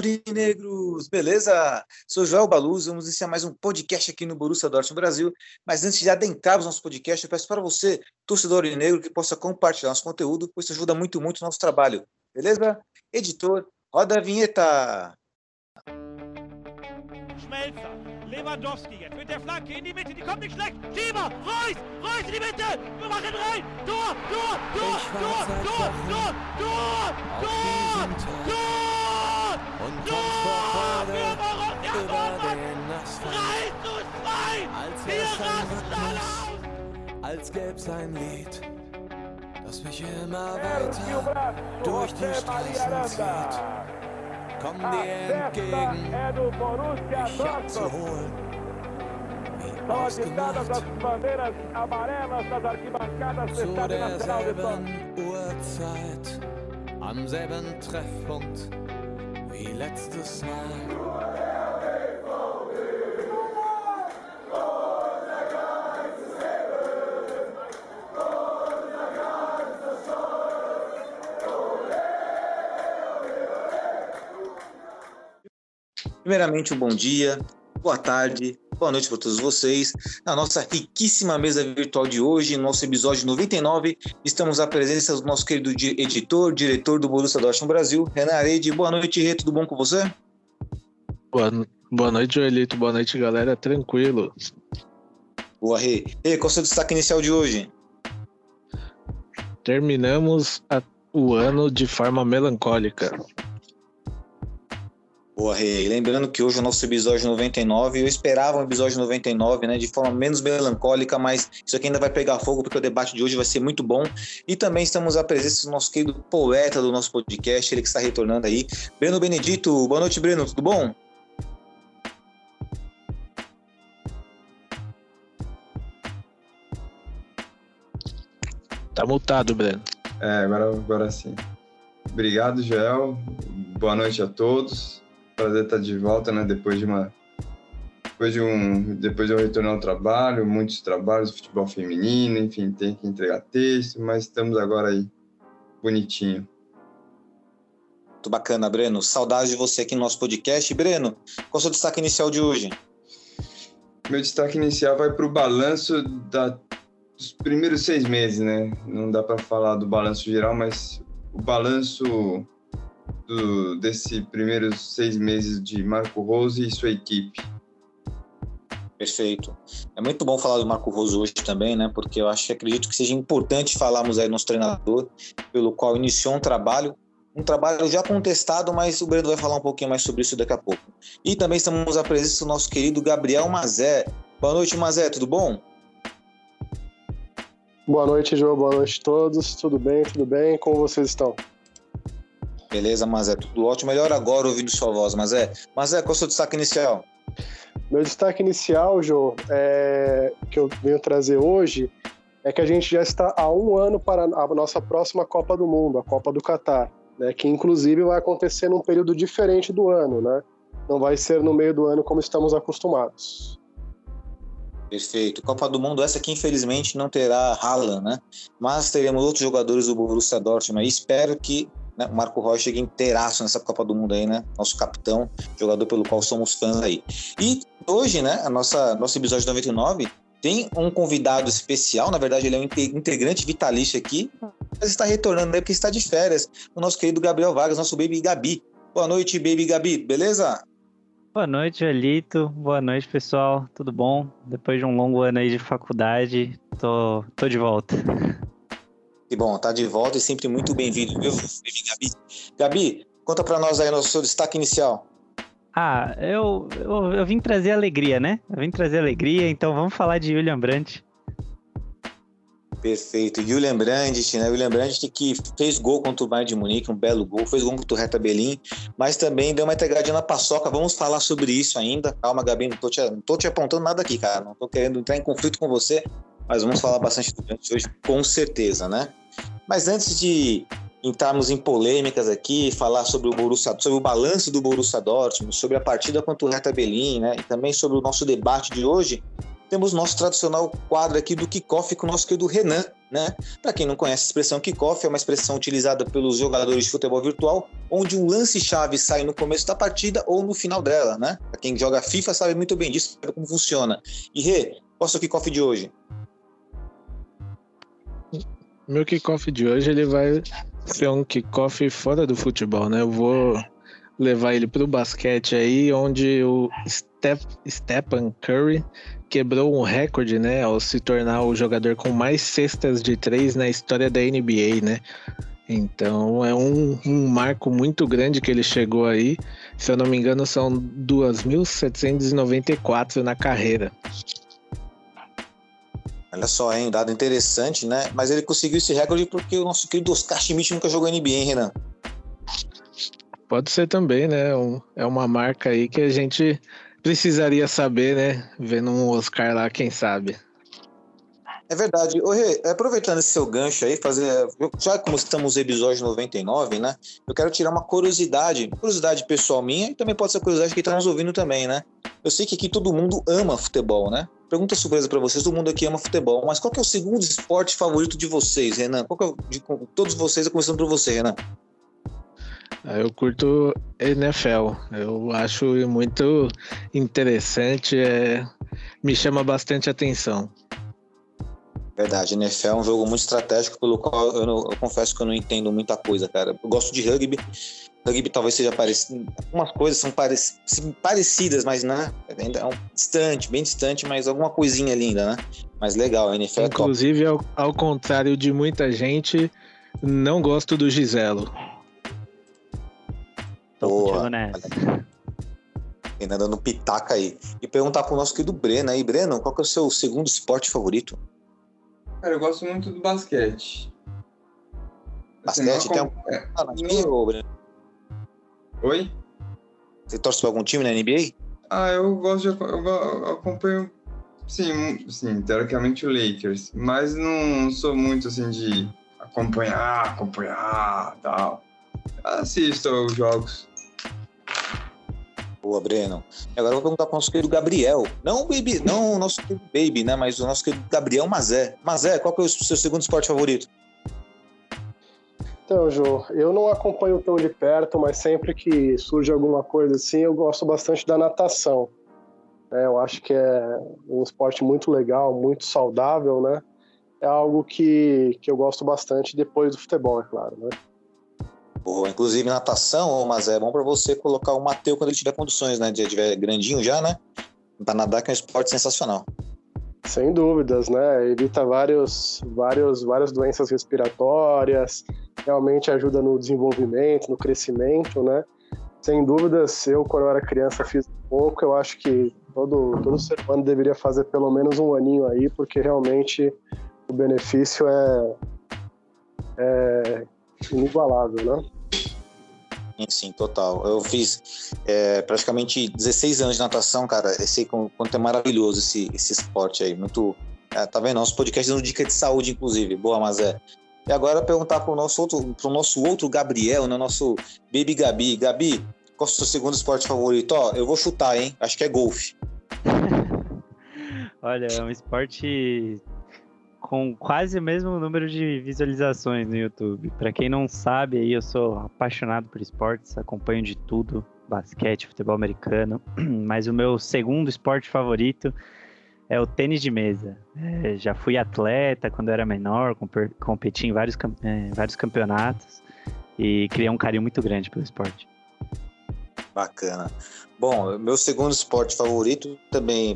Aurinegros, beleza? Sou Joel Baluz, vamos iniciar mais um podcast aqui no Borussia Dortmund Brasil. Mas antes de adentrarmos nosso podcast, eu peço para você, torcedor aurinegro, que possa compartilhar nosso conteúdo, pois isso ajuda muito, muito o nosso trabalho, beleza? Editor, roda a vinheta! Schmelzer, Lewandowski jetzt mit der Flanke in die Mitte, die kommt nicht schlecht. Schieber, Reus, Reus in die Mitte, wir machen rein. Tor, Tor, Tor, Tor, Tor, Tor, Tor, Tor, Tor, und kommt vor Freude über den Asphalt. 3 zu 2, Als wir wär's ein. Rhythmus, als gäb's ein Lied, das mich immer weiter durch die Straßen zieht. Komm dir entgegen, mich abzuholen. Wie ausgemacht, zu derselben Uhrzeit, am selben Treffpunkt He lets the smile. Primeiramente, um bom dia boa tarde, boa noite para todos vocês. Na nossa riquíssima mesa virtual de hoje, nosso episódio 99, estamos à presença do nosso querido di- editor, diretor do Borussia Dortmund Brasil, Renan Arede. Boa noite, Rê, tudo bom com você? Boa, boa noite, Joelito. Boa noite, galera. Tranquilo. Boa, Rê. Rê, qual é o seu destaque inicial de hoje? Terminamos a- o ano de forma melancólica. Boa. E Lembrando que hoje é o nosso episódio 99, eu esperava um episódio 99, né, de forma menos melancólica, mas isso aqui ainda vai pegar fogo, porque o debate de hoje vai ser muito bom. E também estamos à presença do nosso querido poeta do nosso podcast, ele que está retornando aí, Breno Benedito. Boa noite, Breno, tudo bom? Tá multado, Breno. É, agora, agora sim. Obrigado, Joel. Boa noite a todos. Prazer estar de volta, né? Depois de uma. Depois de um. Depois de eu retornar ao trabalho, muitos trabalhos, futebol feminino, enfim, tem que entregar texto, mas estamos agora aí. Bonitinho. Muito bacana, Breno. Saudades de você aqui no nosso podcast. Breno, qual é o seu destaque inicial de hoje? Meu destaque inicial vai para o balanço da- dos primeiros seis meses, né? Não dá para falar do balanço geral, mas o balanço do, desse primeiros seis meses de Marco Rose e sua equipe. Perfeito. É muito bom falar do Marco Roso hoje também, né? Porque eu acho que acredito que seja importante falarmos aí do nosso treinador, pelo qual iniciou um trabalho, um trabalho já contestado, mas o Breno vai falar um pouquinho mais sobre isso daqui a pouco. E também estamos à presença do nosso querido Gabriel Mazé. Boa noite, Mazé, tudo bom? Boa noite, João. Boa noite a todos. Tudo bem? Tudo bem? Como vocês estão? Beleza, Mazé, tudo ótimo. Melhor agora ouvindo sua voz, Mazé. Mazé, qual é o seu destaque inicial? Meu destaque inicial, João, é, que eu venho trazer hoje, é que a gente já está há um ano para a nossa próxima Copa do Mundo, a Copa do Catar, né, que inclusive vai acontecer num período diferente do ano, né? Não vai ser no meio do ano como estamos acostumados. Perfeito. Copa do Mundo, essa aqui infelizmente não terá Haaland, né? Mas teremos outros jogadores do Borussia Dortmund. Espero que né, o Marco Rocha inteiraço nessa Copa do Mundo aí, né? Nosso capitão, jogador pelo qual somos fãs aí. E hoje, né, a nossa nosso episódio 99 tem um convidado especial, na verdade ele é um inte- integrante vitalício aqui, mas está retornando aí porque está de férias, o nosso querido Gabriel Vargas, nosso Baby Gabi. Boa noite, Baby Gabi, beleza? Boa noite, Elito. Boa noite, pessoal. Tudo bom? Depois de um longo ano aí de faculdade, tô, tô de volta. Que bom, tá de volta e sempre muito bem-vindo, viu, Gabi? Gabi, conta pra nós aí o seu destaque inicial. Ah, eu, eu, eu vim trazer alegria, né? Eu vim trazer alegria, então vamos falar de William Brandt. Perfeito. Julian Brandt, né? William Brandt que fez gol contra o Bayern de Munique, um belo gol, fez gol contra o Hertha Berlim, mas também deu uma entregadinha na paçoca. Vamos falar sobre isso ainda. Calma, Gabi, não tô te, não tô te apontando nada aqui, cara. Não tô querendo entrar em conflito com você, mas vamos falar bastante do hoje, com certeza, né? Mas antes de entrarmos em polêmicas aqui, falar sobre o Borussia, sobre o balanço do Borussia Dortmund, sobre a partida contra o Hertha Berlim, né? E também sobre o nosso debate de hoje, temos nosso tradicional quadro aqui do kickoff com o nosso querido Renan, né? Para quem não conhece a expressão kickoff, é uma expressão utilizada pelos jogadores de futebol virtual, onde um lance-chave sai no começo da partida ou no final dela, né? Para quem joga FIFA sabe muito bem disso, sabe como funciona. E Rê, qual é o seu kickoff de hoje? Meu kickoff de hoje ele vai ser um kickoff fora do futebol, né? Eu vou levar ele para o basquete aí, onde o Stephen Curry quebrou um recorde, né, ao se tornar o jogador com mais cestas de três na história da NBA, né? Então é um, um marco muito grande que ele chegou aí. Se eu não me engano, são 2.794 na carreira. Olha só, hein? Dado interessante, né? Mas ele conseguiu esse recorde porque o nosso querido Oscar Schmidt nunca jogou NBA, hein, Renan? Pode ser também, né? Um, é uma marca aí que a gente precisaria saber, né? Vendo um Oscar lá, quem sabe. É verdade. Ô, Rê, aproveitando esse seu gancho aí, fazer. Já como estamos no episódio 99, né? Eu quero tirar uma curiosidade, curiosidade pessoal minha, e também pode ser curiosidade que está nos ouvindo também, né? Eu sei que aqui todo mundo ama futebol, né? Pergunta surpresa para vocês: todo mundo aqui ama futebol, mas qual que é o segundo esporte favorito de vocês, Renan? Qual que é o, de, todos vocês, começando por você, Renan? Ah, eu curto NFL. Eu acho muito interessante, é... me chama bastante atenção. Verdade, NFL é um jogo muito estratégico, pelo qual eu, não, eu, confesso que eu não entendo muita coisa, cara. Eu gosto de rugby. Rugby talvez seja parecido. Algumas coisas são parec... parecidas, mas né, ainda é um distante, bem distante, mas alguma coisinha linda, né? Mas legal, a NFL Inclusive, é ao, ao contrário de muita gente, não gosto do Giselo. Tô Boa. nessa. Ainda dando pitaca aí. E perguntar pro nosso querido Breno aí. Breno, qual que é o seu segundo esporte favorito? Cara, eu gosto muito do basquete. Basquete? Assim, tem um... é, ah, na NBA, não... Breno? Oi? Você torce pra algum time na NBA? Ah, eu gosto de... Eu, eu acompanho... Sim, sim, teoricamente o Lakers. Mas não sou muito, assim, de acompanhar, acompanhar, tal. Assisto os jogos. Boa, Breno. Agora eu vou perguntar para o nosso querido Gabriel. Não o Baby, não o nosso querido Baby, né? Mas o nosso querido Gabriel Mazé. Mazé, qual que é o seu segundo esporte favorito? Então, Jô, eu não acompanho tão de perto, mas sempre que surge alguma coisa assim, eu gosto bastante da natação. É, eu acho que é um esporte muito legal, muito saudável, né? É algo que, que eu gosto bastante depois do futebol, é claro, né? Boa. Inclusive, natação, mas é bom para você colocar o Mateu quando ele tiver condições, né? De tiver grandinho já, né? Para nadar, que é um esporte sensacional. Sem dúvidas, né? Evita vários, vários, várias doenças respiratórias, realmente ajuda no desenvolvimento, no crescimento, né? Sem dúvidas, eu, quando eu era criança, fiz pouco. Eu acho que todo, todo ser humano deveria fazer pelo menos um aninho aí, porque realmente o benefício é, é inigualável, né? Sim, total. Eu fiz é, praticamente 16 anos de natação, cara. Eu sei quanto é maravilhoso esse, esse esporte aí. Muito. É, tá vendo? Nosso podcast dando dica de saúde, inclusive. Boa, mas é. E agora perguntar pro nosso outro, pro nosso outro Gabriel, né? Nosso Baby Gabi. Gabi, qual é o seu segundo esporte favorito? Ó, eu vou chutar, hein? Acho que é golfe. Olha, é um esporte com quase o mesmo número de visualizações no YouTube. Para quem não sabe, aí eu sou apaixonado por esportes, acompanho de tudo, basquete, futebol americano, mas o meu segundo esporte favorito é o tênis de mesa. É, já fui atleta quando era menor, competi em vários, é, vários campeonatos e criei um carinho muito grande pelo esporte. Bacana. Bom, meu segundo esporte favorito também,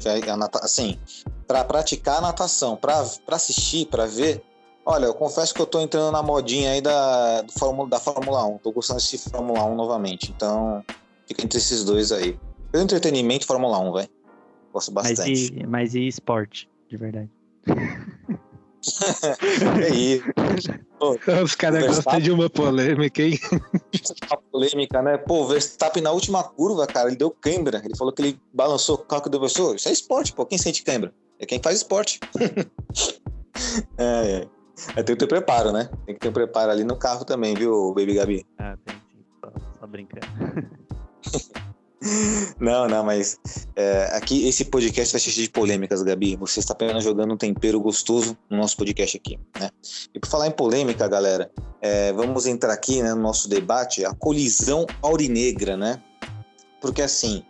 assim, para praticar a natação, para assistir, para ver. Olha, eu confesso que eu tô entrando na modinha aí da, do Fórmula, da Fórmula 1. Tô gostando de Fórmula 1 novamente. Então, fica entre esses dois aí. Pelo entretenimento, Fórmula 1, velho. Gosto bastante. Mas e, mas e esporte, de verdade? é isso. Os caras gostam de uma polêmica, hein? Uma polêmica, né? Pô, o Verstappen na última curva, cara, ele deu cãibra. Ele falou que ele balançou o carro que deu Isso é esporte, pô. Quem sente cãibra? É quem faz esporte. é, é. É, tem que ter preparo, né? Tem que ter um preparo ali no carro também, viu, Baby Gabi? Ah, tem sim. Só, só brincando. Não, não, mas é, aqui esse podcast vai cheio de polêmicas, Gabi. Você está apenas jogando um tempero gostoso no nosso podcast aqui, né? E por falar em polêmica, galera, é, vamos entrar aqui né, no nosso debate, a colisão aurinegra, né? Porque assim,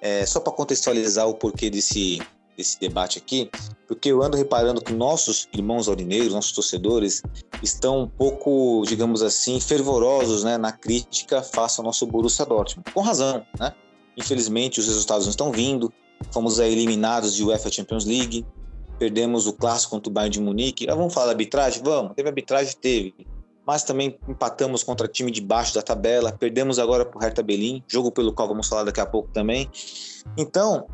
é, só para contextualizar o porquê desse, desse debate aqui, porque eu ando reparando que nossos irmãos aurinegros, nossos torcedores, estão um pouco, digamos assim, fervorosos né, na crítica face ao nosso Borussia Dortmund. Com razão, né? Infelizmente, os resultados não estão vindo. Fomos aí eliminados de UEFA Champions League. Perdemos o clássico contra o Bayern de Munique. Ah, vamos falar da arbitragem? Vamos. Teve arbitragem? Teve. Mas também empatamos contra time de baixo da tabela. Perdemos agora para o Hertha Berlim, jogo pelo qual vamos falar daqui a pouco também. Então,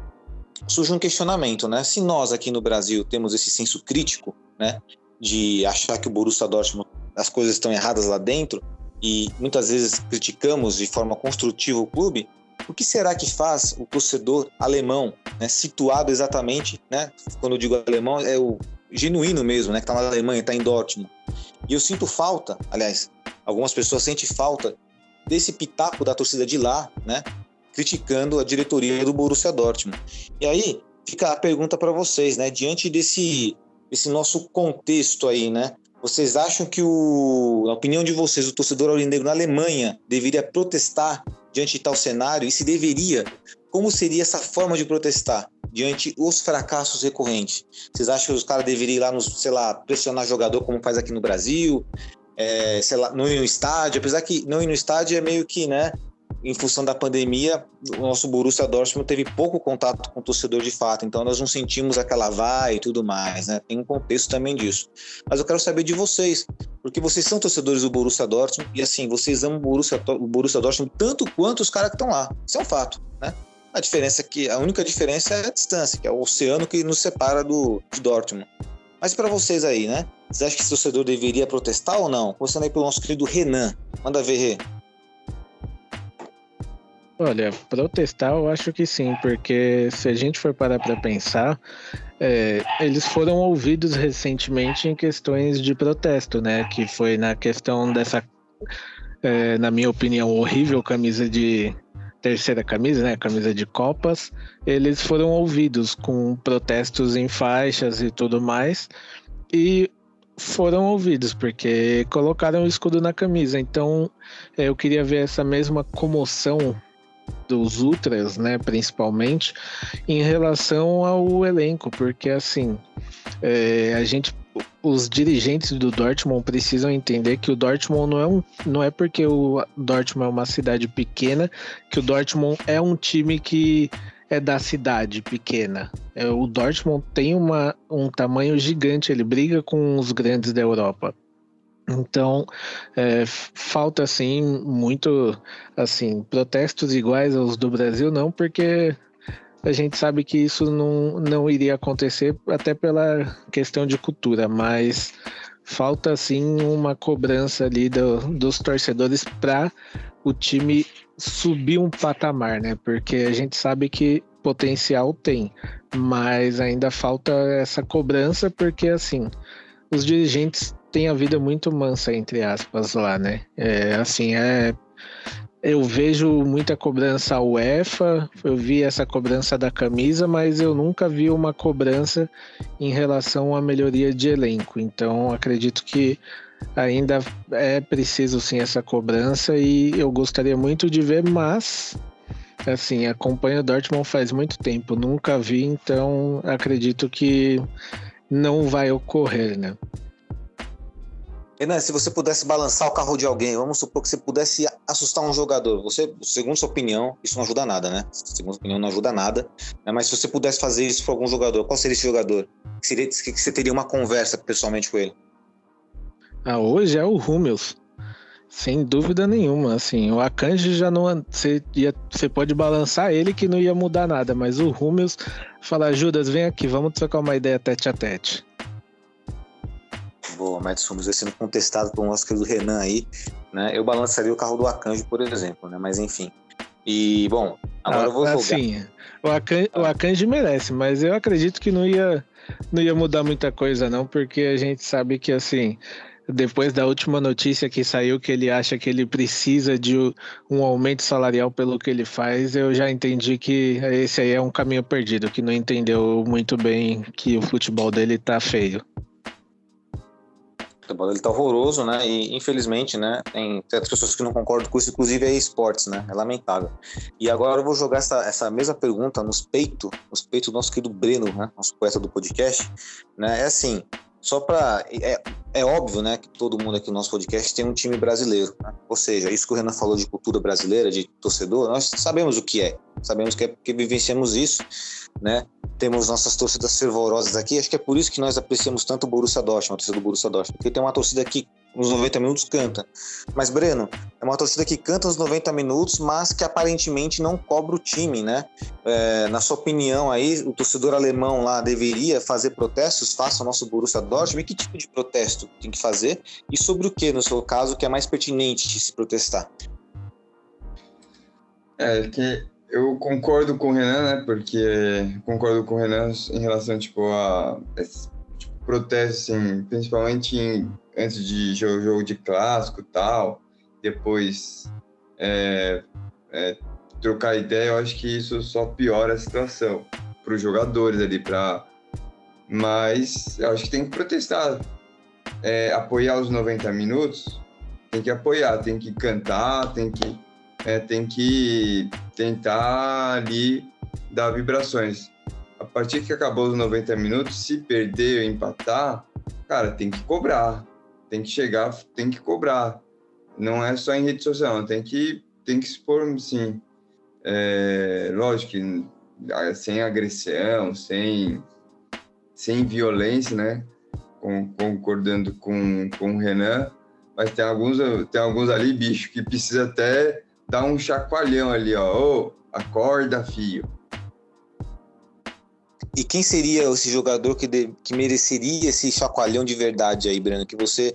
surge um questionamento, né? Se nós aqui no Brasil temos esse senso crítico, né, de achar que o Borussia Dortmund as coisas estão erradas lá dentro e muitas vezes criticamos de forma construtiva o clube, o que será que faz o torcedor alemão, né, situado exatamente, né, quando eu digo alemão, é o genuíno mesmo, né, que está na Alemanha, está em Dortmund. E eu sinto falta, aliás, algumas pessoas sentem falta desse pitaco da torcida de lá, né, criticando a diretoria do Borussia Dortmund. E aí fica a pergunta para vocês, né, diante desse esse nosso contexto aí, né? Vocês acham que, o, na opinião de vocês, o torcedor aurinegro na Alemanha deveria protestar diante de tal cenário? E se deveria, como seria essa forma de protestar diante os fracassos recorrentes? Vocês acham que os caras deveriam ir lá, nos, sei lá, pressionar jogador como faz aqui no Brasil? É, sei lá, não ir no estádio? Apesar que não ir no estádio é meio que, né? Em função da pandemia, o nosso Borussia Dortmund teve pouco contato com o torcedor de fato, então nós não sentimos aquela vai e tudo mais, né? Tem um contexto também disso. Mas eu quero saber de vocês, porque vocês são torcedores do Borussia Dortmund e assim, vocês amam o Borussia, o Borussia Dortmund tanto quanto os caras que estão lá. Isso é um fato, né? A diferença é que a única diferença é a distância, que é o oceano que nos separa do Dortmund. Mas para vocês aí, né? Vocês acham que esse torcedor deveria protestar ou não? Começando aí pelo nosso querido Renan. Manda ver, Rê. Olha, protestar eu acho que sim, porque se a gente for parar para pensar, é, eles foram ouvidos recentemente em questões de protesto, né? Que foi na questão dessa, é, na minha opinião, horrível camisa de terceira camisa, né? Camisa de copas. Eles foram ouvidos com protestos em faixas e tudo mais. E foram ouvidos, porque colocaram o escudo na camisa. Então, é, eu queria ver essa mesma comoção dos Ultras, né, principalmente, em relação ao elenco, porque assim, é, a gente, os dirigentes do Dortmund precisam entender que o Dortmund não é um, não é porque o Dortmund é uma cidade pequena que o Dortmund é um time que é da cidade pequena. É, o Dortmund tem uma, um tamanho gigante, ele briga com os grandes da Europa. Então, é, falta assim muito assim protestos iguais aos do Brasil, não, porque a gente sabe que isso não, não iria acontecer até pela questão de cultura, mas falta sim uma cobrança ali do, dos torcedores para o time subir um patamar, né? Porque a gente sabe que potencial tem, mas ainda falta essa cobrança porque assim os dirigentes tem a vida muito mansa, entre aspas, lá, né? É, assim, é. Eu vejo muita cobrança UEFA, eu vi essa cobrança da camisa, mas eu nunca vi uma cobrança em relação à melhoria de elenco. Então, acredito que ainda é preciso sim essa cobrança e eu gostaria muito de ver, mas assim, acompanho o Dortmund faz muito tempo, nunca vi, então acredito que não vai ocorrer, né? Renan, se você pudesse balançar o carro de alguém, vamos supor que você pudesse assustar um jogador. Você, segundo sua opinião, isso não ajuda nada, né? Segundo sua opinião, não ajuda nada. Né? Mas se você pudesse fazer isso para algum jogador, qual seria esse jogador? Que, seria, que você teria uma conversa pessoalmente com ele? Ah, hoje é o Rummels. Sem dúvida nenhuma, assim, o Akanji já não. Você, ia, você pode balançar ele que não ia mudar nada, mas o Rummels fala: Judas, vem aqui, vamos trocar uma ideia tete a tete boa, Mads Fumos sendo contestado por nosso querido Renan aí, né? Eu balançaria o carro do Akanji, por exemplo, né? Mas enfim. E, bom, agora ah, eu vou jogar. Assim, o Akanji, o Akanji merece, mas eu acredito que não ia, não ia mudar muita coisa, não, porque a gente sabe que, assim, depois da última notícia que saiu que ele acha que ele precisa de um aumento salarial pelo que ele faz, eu já entendi que esse aí é um caminho perdido, que não entendeu muito bem que o futebol dele tá feio. Futebol dele tá horroroso, né? E infelizmente, né? Tem certas pessoas que não concordam com isso, inclusive é esportes, né? É lamentável. E agora eu vou jogar essa, essa mesma pergunta nos peitos, nos peitos do nosso querido Breno, né? Nosso poeta do podcast, né? É assim, só para é, é óbvio, né, que todo mundo aqui no nosso podcast tem um time brasileiro, né? ou seja, isso que o Renan falou de cultura brasileira, de torcedor, nós sabemos o que é, sabemos que é porque vivenciamos isso, né? Temos nossas torcidas fervorosas aqui, acho que é por isso que nós apreciamos tanto o Borussia Dortmund, a torcida do Borussia Dortmund, porque tem uma torcida que nos 90 minutos canta. Mas Breno, é uma torcida que canta nos 90 minutos, mas que aparentemente não cobra o time, né? É, na sua opinião aí, o torcedor alemão lá deveria fazer protestos, faça o nosso Borussia Dortmund, e que tipo de protesto tem que fazer? E sobre o que, no seu caso, que é mais pertinente de se protestar? É que eu concordo com o Renan, né? Porque concordo com o Renan em relação tipo a esse, tipo, assim, principalmente em antes de jogo, jogo de clássico tal, depois é, é, trocar ideia, eu acho que isso só piora a situação para os jogadores ali, para mas eu acho que tem que protestar, é, apoiar os 90 minutos, tem que apoiar, tem que cantar, tem que é, tem que tentar ali dar vibrações. A partir que acabou os 90 minutos, se perder ou empatar, cara, tem que cobrar tem que chegar, tem que cobrar. Não é só em rede social, tem que, tem que expor, sim. É, lógico que ah, sem agressão, sem, sem violência, né? Com, concordando com, com o Renan, mas tem alguns, tem alguns ali, bicho, que precisa até dar um chacoalhão ali, ó. Ô, acorda, filho. E quem seria esse jogador que, de, que mereceria esse chacoalhão de verdade aí, Breno? Que você,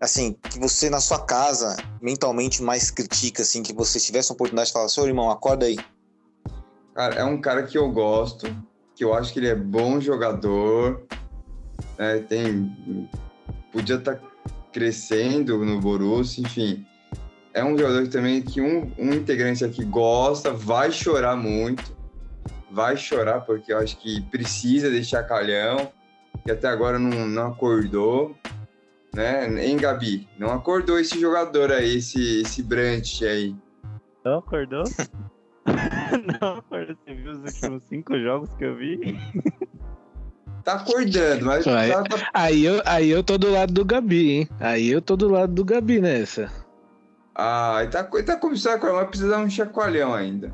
assim, que você na sua casa mentalmente mais critica, assim, que você tivesse a oportunidade de falar, seu irmão, acorda aí. Cara, é um cara que eu gosto, que eu acho que ele é bom jogador, né? Tem, podia estar tá crescendo no Borussia, enfim. É um jogador também que um, um integrante aqui gosta, vai chorar muito vai chorar, porque eu acho que precisa deixar calhão, que até agora não, não acordou, né? Hein, Gabi? Não acordou esse jogador aí, esse, esse Brandt aí. Não acordou? não acordou. Você viu os últimos cinco jogos que eu vi? Tá acordando, mas. Aí, tá... aí, eu, aí eu tô do lado do Gabi, hein? Aí eu tô do lado do Gabi nessa. Ah, ele tá, ele tá começando a acordar, mas precisa dar um chacoalhão ainda.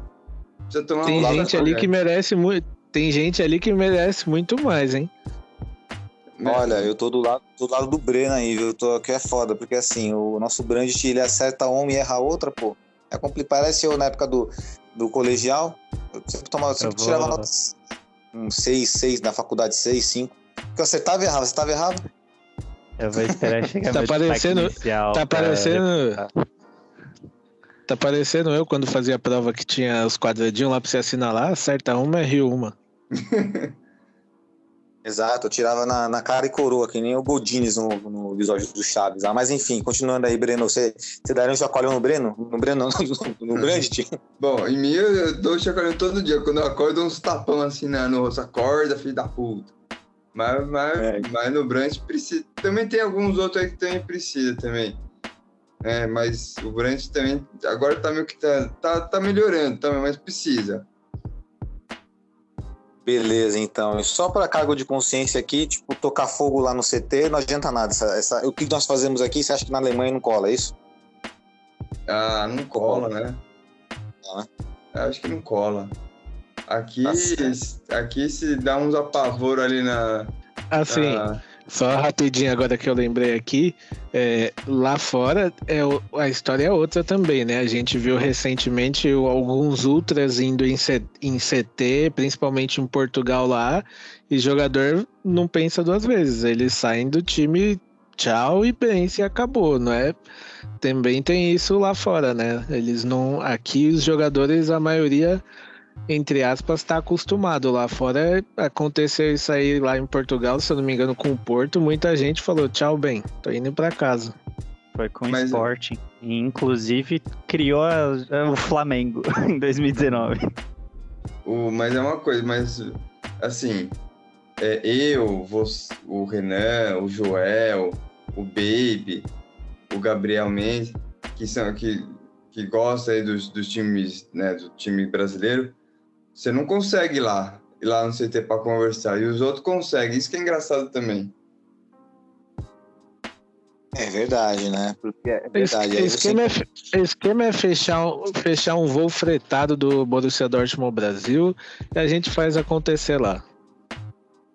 Tem gente ali que merece muito. Tem gente ali que merece muito mais, hein? Olha, eu tô do lado do, lado do Breno aí, viu? Eu tô aqui é foda, porque assim, o nosso Brandt ele acerta uma e erra outra, pô. É complicado. Parece eu na época do, do colegial. Eu sempre tomava, sempre vou... tirava notas um 6, 6 na faculdade, 6, 5. Porque eu acertava e errava, acertava e errava. Eu vou esperar chegar tá parecendo, Tá parecendo. Pra... Tá parecendo eu quando fazia a prova que tinha os quadradinhos lá pra você assinalar, acerta uma, erra uma. Exato, eu tirava na, na, cara e coroa, que nem o Godines no, no episódio do Chaves. Ah, mas enfim, continuando aí, Breno, você, você daria um chacoalhão no Breno? No Breno, não, no, no Brandt? Bom, em mim eu dou chacoalhão todo dia. Quando eu acordo, uns tapão assim né, no rosto. Acorda, filho da puta. Mas, mas, é. mas no Brandt precisa. Também tem alguns outros aí que também precisa também. É, mas o Brandt também agora tá meio que tá, tá, tá melhorando também, mas precisa. Beleza, então. E só para cargo de consciência aqui, tipo, tocar fogo lá no CT não adianta nada. Essa, essa, o que nós fazemos aqui, você acha que na Alemanha não cola, é isso? Ah, não cola, né? Não, né? Acho que não cola. Aqui, tá aqui se dá uns apavoro ali na. Assim. Na só rapidinho agora que eu lembrei aqui, é, lá fora é, a história é outra também, né? A gente viu recentemente alguns ultras indo em, C, em CT, principalmente em Portugal lá, e jogador não pensa duas vezes. Eles saem do time, tchau e pensa e acabou, não é? Também tem isso lá fora, né? Eles não. Aqui os jogadores, a maioria entre aspas, tá acostumado. Lá fora aconteceu isso aí lá em Portugal, se eu não me engano, com o Porto. Muita gente falou, tchau, bem, tô indo para casa. Foi com o Sporting. Inclusive, criou a, o Flamengo em 2019. O, mas é uma coisa, mas assim, é, eu, você, o Renan, o Joel, o Baby, o Gabriel Mendes, que são que, que gosta aí dos, dos times, né, do time brasileiro, você não consegue ir lá, ir lá no CT para conversar. E os outros conseguem. Isso que é engraçado também. É verdade, né? Porque é verdade. O esquema, é, esquema é fechar, fechar um voo fretado do Borussia Dortmund Brasil e a gente faz acontecer lá.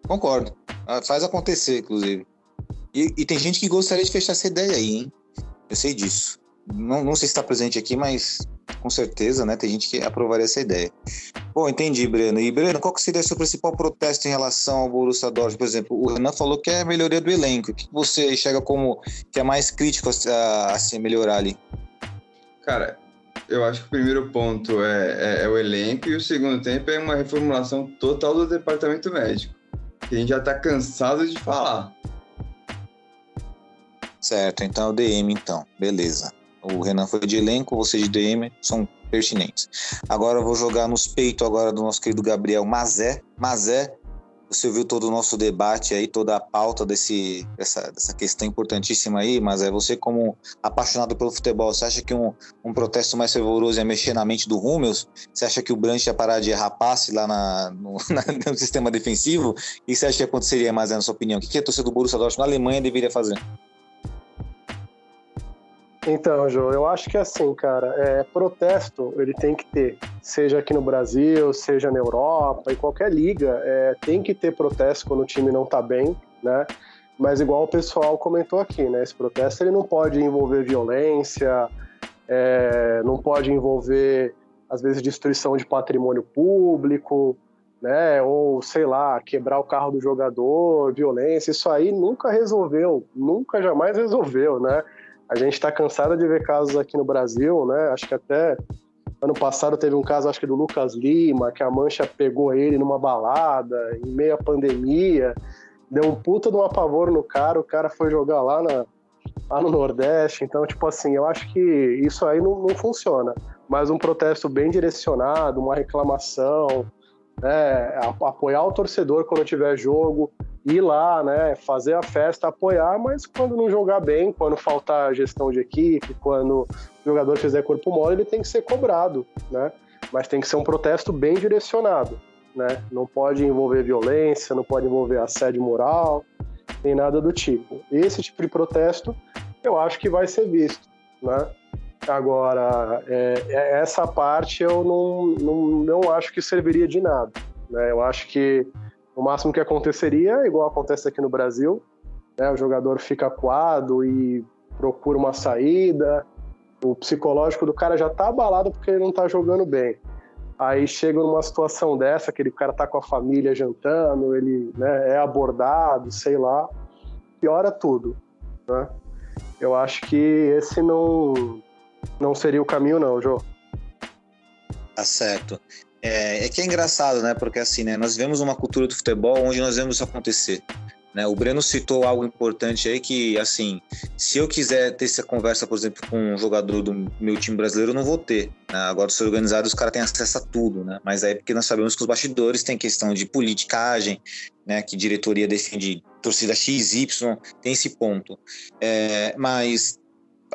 Concordo. Ah, faz acontecer, inclusive. E, e, tem gente que gostaria de fechar essa ideia aí, hein? Eu sei disso. Não, não sei se está presente aqui, mas com certeza, né? Tem gente que aprovaria essa ideia. Bom, entendi, Breno. E, Breno, qual que seria o seu principal protesto em relação ao Borussia Dortmund? Por exemplo, o Renan falou que é a melhoria do elenco. O que você enxerga como que é mais crítico a, a se melhorar ali? Cara, eu acho que o primeiro ponto é, é, é, o elenco e o segundo tempo é uma reformulação total do departamento médico. Que a gente já está cansado de falar. Certo, então é o DM, então. Beleza. O Renan foi de elenco, você de DM, são pertinentes. Agora eu vou jogar nos peitos agora do nosso querido Gabriel Mazé. Mazé, você viu todo o nosso debate aí, toda a pauta desse, dessa, dessa questão importantíssima aí, mas é você como apaixonado pelo futebol, você acha que um, um protesto mais fervoroso ia mexer na mente do Rúmeus? Você acha que o Branch ia parar de errar passe lá na, no, na, no, sistema defensivo? E você acha que aconteceria mais, na sua opinião? O que, que a torcida do Borussia Dortmund na Alemanha deveria fazer? Então, João, eu acho que assim, cara, é, protesto ele tem que ter, seja aqui no Brasil, seja na Europa, em qualquer liga, é, tem que ter protesto quando o time não tá bem, né? Mas igual o pessoal comentou aqui, né? Esse protesto ele não pode envolver violência, é, não pode envolver, às vezes, destruição de patrimônio público, né? Ou, sei lá, quebrar o carro do jogador, violência, isso aí nunca resolveu, nunca jamais resolveu, né? A gente está cansado de ver casos aqui no Brasil, né? Acho que até ano passado teve um caso, acho que do Lucas Lima, que a Mancha pegou ele numa balada, em meio à pandemia, deu um puta de um apavoro no cara, o cara foi jogar lá, na, lá no Nordeste. Então, tipo assim, eu acho que isso aí não, não funciona. Mas um protesto bem direcionado, uma reclamação, né? apoiar o torcedor quando tiver jogo, ir lá, né, fazer a festa, apoiar, mas quando não jogar bem, quando faltar gestão de equipe, quando o jogador fizer corpo mole, ele tem que ser cobrado, né? Mas tem que ser um protesto bem direcionado, né? Não pode envolver violência, não pode envolver assédio moral, nem nada do tipo. Esse tipo de protesto, eu acho que vai ser visto, né? Agora, é, é essa parte eu não, não, não acho que serviria de nada, né? Eu acho que o máximo que aconteceria, igual acontece aqui no Brasil, né, o jogador fica acuado e procura uma saída, o psicológico do cara já tá abalado porque ele não tá jogando bem. Aí chega numa situação dessa, aquele cara tá com a família jantando, ele né, é abordado, sei lá, piora tudo. Né? Eu acho que esse não, não seria o caminho, não, Jô. Tá certo. É, é, que é engraçado, né? Porque assim, né? Nós vemos uma cultura do futebol onde nós vemos isso acontecer. Né? O Breno citou algo importante aí que, assim, se eu quiser ter essa conversa, por exemplo, com um jogador do meu time brasileiro, eu não vou ter. Né? Agora, se organizado, os caras têm acesso a tudo, né? Mas aí é porque nós sabemos que os bastidores têm questão de politicagem, né? Que diretoria defende torcida XY, tem esse ponto. É, mas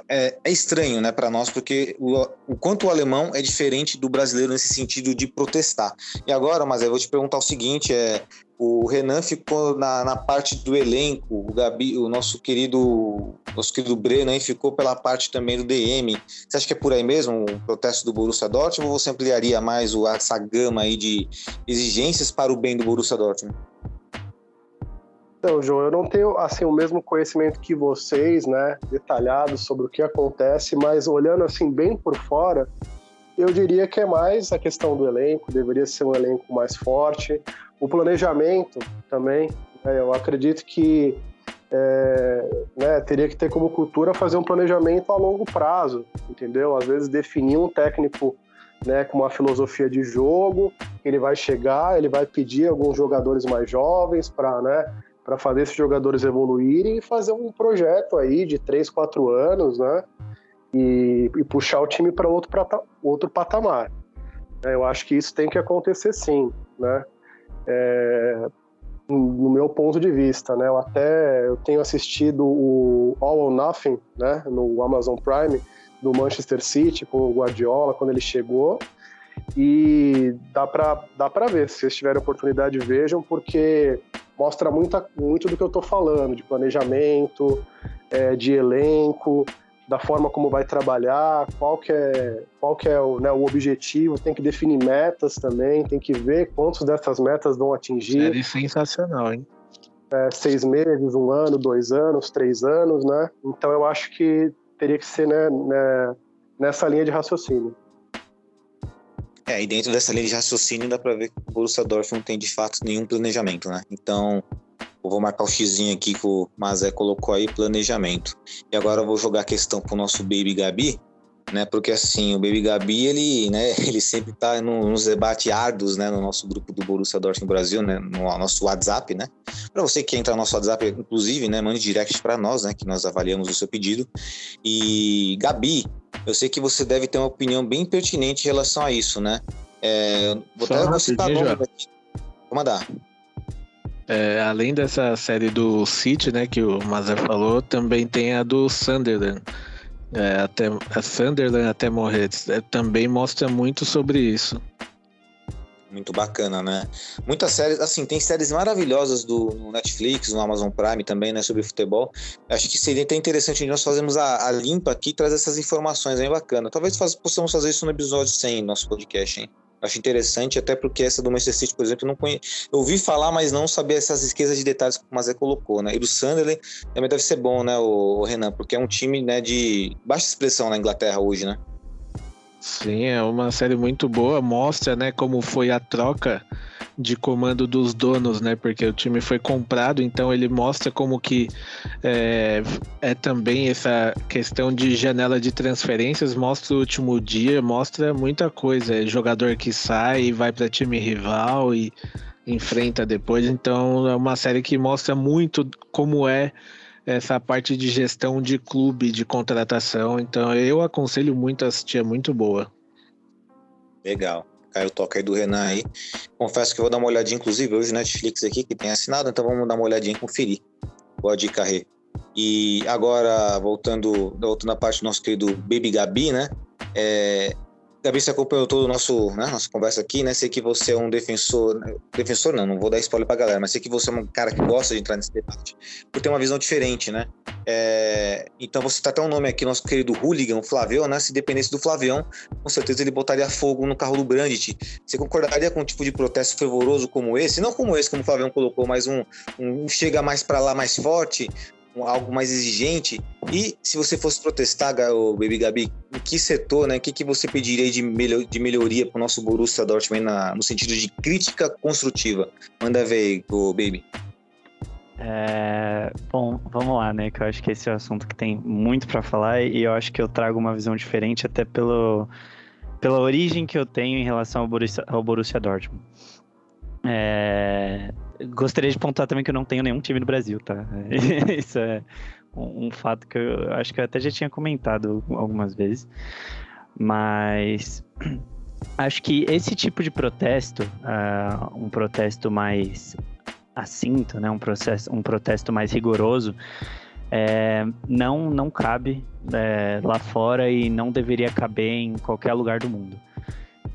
é, é, estranho, né, para nós, porque o, o, quanto o alemão é diferente do brasileiro nesse sentido de protestar. E agora, mas eu vou te perguntar o seguinte: é, o Renan ficou na, na parte do elenco, o Gabi, o nosso querido, nosso querido Breno aí ficou pela parte também do DM. Você acha que é por aí mesmo o protesto do Borussia Dortmund ou você ampliaria mais essa gama aí de exigências para o bem do Borussia Dortmund? Então, João, eu não tenho assim o mesmo conhecimento que vocês, né, detalhado sobre o que acontece, mas olhando assim bem por fora, eu diria que é mais a questão do elenco, deveria ser um elenco mais forte, o planejamento também. Né, eu acredito que é, né, teria que ter como cultura fazer um planejamento a longo prazo, entendeu? Às vezes definir um técnico né, com uma filosofia de jogo. Ele vai chegar, ele vai pedir alguns jogadores mais jovens para né, para fazer esses jogadores evoluírem e fazer um projeto aí de 3, 4 anos, né? E, e puxar o time para outro, outro patamar. É, eu acho que isso tem que acontecer sim, né? É, no meu ponto de vista, né? Eu até eu tenho assistido o All or Nothing, né? No Amazon Prime do Manchester City com o Guardiola quando ele chegou e dá para dá para ver se vocês tiverem oportunidade vejam porque mostra muita, muito do que eu estou falando, de planejamento, é, de elenco, da forma como vai trabalhar, qual que é, qual que é o, né, o objetivo, tem que definir metas também, tem que ver quantos dessas metas vão atingir. É sensacional, hein? É, seis meses, um ano, dois anos, três anos, né? Então eu acho que teria que ser né, né nessa linha de raciocínio. É, e dentro dessa linha de raciocínio dá para ver que o Borussia Dortmund não tem de fato nenhum planejamento, né? Então, eu vou marcar o xizinho aqui que o Mazé colocou aí, planejamento. E agora eu vou jogar a questão pro nosso Baby Gabi, né? Porque assim, o Baby Gabi, ele, né, ele sempre tá no, nos debates árduos, né, no nosso grupo do Borussia Dortmund Brasil, né, no nosso WhatsApp, né? Para você que entra no nosso WhatsApp, inclusive, né, mande direct para nós, né, que nós avaliamos o seu pedido. E Gabi, eu sei que você deve ter uma opinião bem pertinente em relação a isso, né? É, vou até citar nome aqui. Vou mandar. É, além dessa série do City, né, que o Mazar falou, também tem a do Sunderland. É, até, a Sunderland até morrer. É, também mostra muito sobre isso. Muito bacana, né? Muitas séries, assim, tem séries maravilhosas do no Netflix, no Amazon Prime também, né, sobre futebol. Acho que seria até interessante nós fazermos a, a limpa aqui e trazer essas informações aí bacana. Talvez faz, possamos fazer isso no episódio 100 do nosso podcast, hein? Acho interessante, até porque essa do Manchester City, por exemplo, eu não conhe... eu ouvi falar, mas não sabia essas riquezas de detalhes que o Mazé colocou, né? E do Sunderland também deve ser bom, né, o Renan, porque é um time, né, de baixa expressão na Inglaterra hoje, né? Sim, é uma série muito boa, mostra, né, como foi a troca de comando dos donos, né, porque o time foi comprado, então ele mostra como que é, é também essa questão de janela de transferências, mostra o último dia, mostra muita coisa, é jogador que sai e vai para time rival e enfrenta depois, então é uma série que mostra muito como é essa parte de gestão de clube, de contratação. Então eu aconselho muito a assistir, é muito boa. Legal. Caiu o toque aí do Renan aí. Confesso que vou dar uma olhadinha, inclusive, hoje Netflix aqui, que tem assinado, então vamos dar uma olhadinha e conferir. Boa dica, Rê. E agora, voltando, voltando à parte do nosso querido Baby Gabi, né? É, Gabi, você acompanhou todo o nosso, né, nossa conversa aqui, né? Sei que você é um defensor. Defensor não, não vou dar spoiler pra galera, mas sei que você é um cara que gosta de entrar nesse debate, por ter uma visão diferente, né? É, então você tá até um nome aqui, nosso querido Hooligan, o Flavião, né? Se dependesse do Flavião, com certeza ele botaria fogo no carro do Brandt. Você concordaria com um tipo de protesto fervoroso como esse? Não como esse, como o Flavião colocou, mas um, um chega mais para lá mais forte, algo mais exigente. E se você fosse protestar, Baby Gabi, em que setor, né? O que, que você pediria de, melhor, de melhoria para o nosso Borussia Dortmund na, no sentido de crítica construtiva? Manda ver aí, Baby. É, bom, vamos lá, né? Que eu acho que esse é um assunto que tem muito para falar e eu acho que eu trago uma visão diferente até pelo, pela origem que eu tenho em relação ao Borussia, ao Borussia Dortmund. É, gostaria de pontuar também que eu não tenho nenhum time no Brasil, tá? Isso é um, um, fato que eu acho que eu até já tinha comentado algumas vezes. Mas acho que esse tipo de protesto, uh, um protesto mais assinto, né? um, processo, um protesto mais rigoroso, é, não, não cabe é, lá fora e não deveria caber em qualquer lugar do mundo.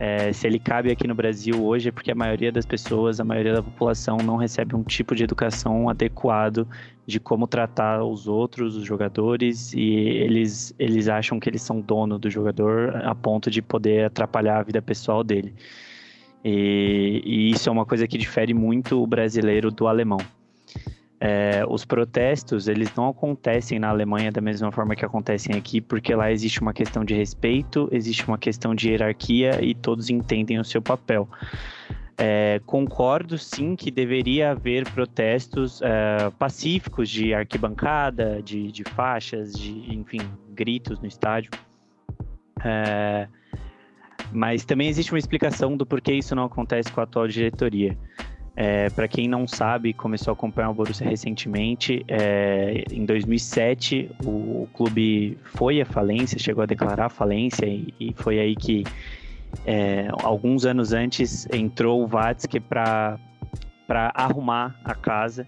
É, se ele cabe aqui no Brasil hoje é porque a maioria das pessoas, a maioria da população não recebe um tipo de educação adequado de como tratar os outros, os jogadores, e eles, eles acham que eles são dono do jogador a ponto de poder atrapalhar a vida pessoal dele. E, e isso é uma coisa que difere muito o brasileiro do alemão. É, os protestos, eles não acontecem na Alemanha da mesma forma que acontecem aqui, porque lá existe uma questão de respeito, existe uma questão de hierarquia e todos entendem o seu papel. É, concordo sim que deveria haver protestos é, pacíficos de arquibancada, de, de, faixas, de enfim, gritos no estádio. É, Mas também existe uma explicação do porquê isso não acontece com a atual diretoria. É, para quem não sabe, começou a acompanhar o Borussia recentemente. É, em 2007, o, o, clube foi à falência, chegou a declarar falência, e, e foi aí que, é, alguns anos antes, entrou o Vatsky para arrumar a casa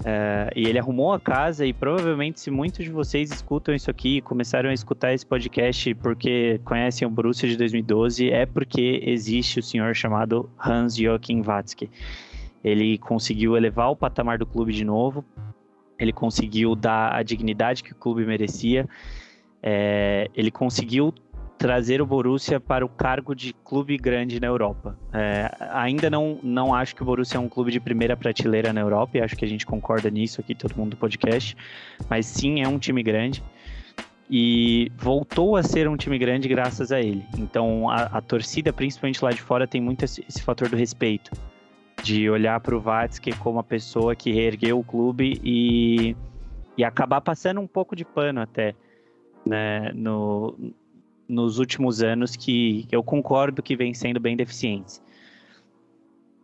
Uh, e ele arrumou a casa e provavelmente se muitos de vocês escutam isso aqui e começaram a escutar esse podcast porque conhecem o Borussia de 2012, é porque existe o senhor chamado Hans-Joachim Watzke. Ele conseguiu elevar o patamar do clube de novo, ele conseguiu dar a dignidade que o clube merecia, é, ele conseguiu trazer o Borussia para o cargo de clube grande na Europa. É, ainda não, não acho que o Borussia é um clube de primeira prateleira na Europa, e acho que a gente concorda nisso aqui, todo mundo do podcast, mas sim é um time grande e voltou a ser um time grande graças a ele. Então a, a torcida, principalmente lá de fora, tem muito esse, esse fator do respeito, de olhar para o Vatsky como a pessoa que reergueu o clube e, e acabar passando um pouco de pano até né, no, nos últimos anos que eu concordo que vem sendo bem deficientes.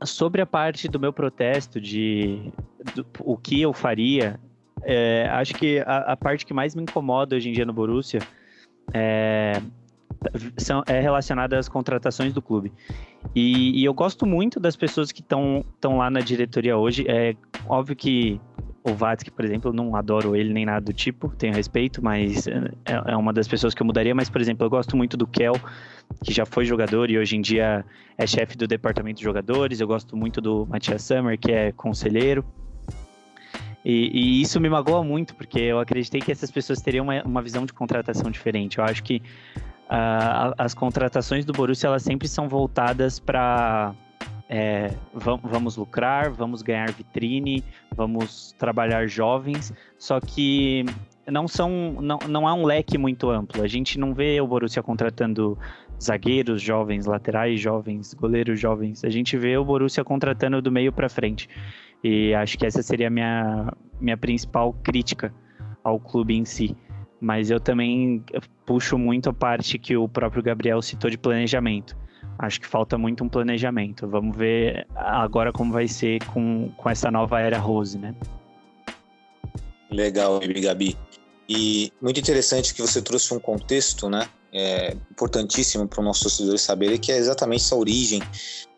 Sobre a parte do meu protesto de do, o que eu faria, é, acho que a, a, parte que mais me incomoda hoje em dia no Borussia é, são, é relacionada às contratações do clube. E, e eu gosto muito das pessoas que estão lá na diretoria hoje. É óbvio que o Vatsky, por exemplo, não adoro ele nem nada do tipo, tenho respeito, mas é, é, uma das pessoas que eu mudaria. Mas, por exemplo, eu gosto muito do Kel, que já foi jogador e hoje em dia é chefe do departamento de jogadores. Eu gosto muito do Matias Summer, que é conselheiro. E, e, isso me magoa muito, porque eu acreditei que essas pessoas teriam uma, uma visão de contratação diferente. Eu acho que uh, as contratações do Borussia elas sempre são voltadas para é, vamos lucrar, vamos ganhar vitrine, vamos trabalhar jovens, só que não são não, não há um leque muito amplo. A gente não vê o Borussia contratando zagueiros jovens, laterais jovens, goleiros jovens. A gente vê o Borussia contratando do meio para frente. E acho que essa seria a minha minha principal crítica ao clube em si. Mas eu também puxo muito a parte que o próprio Gabriel citou de planejamento Acho que falta muito um planejamento. Vamos ver agora como vai ser com, com essa nova era Rose, né? Legal, Gabi. E muito interessante que você trouxe um contexto, né? É, importantíssimo para os nossos torcedores saberem que é exatamente essa origem,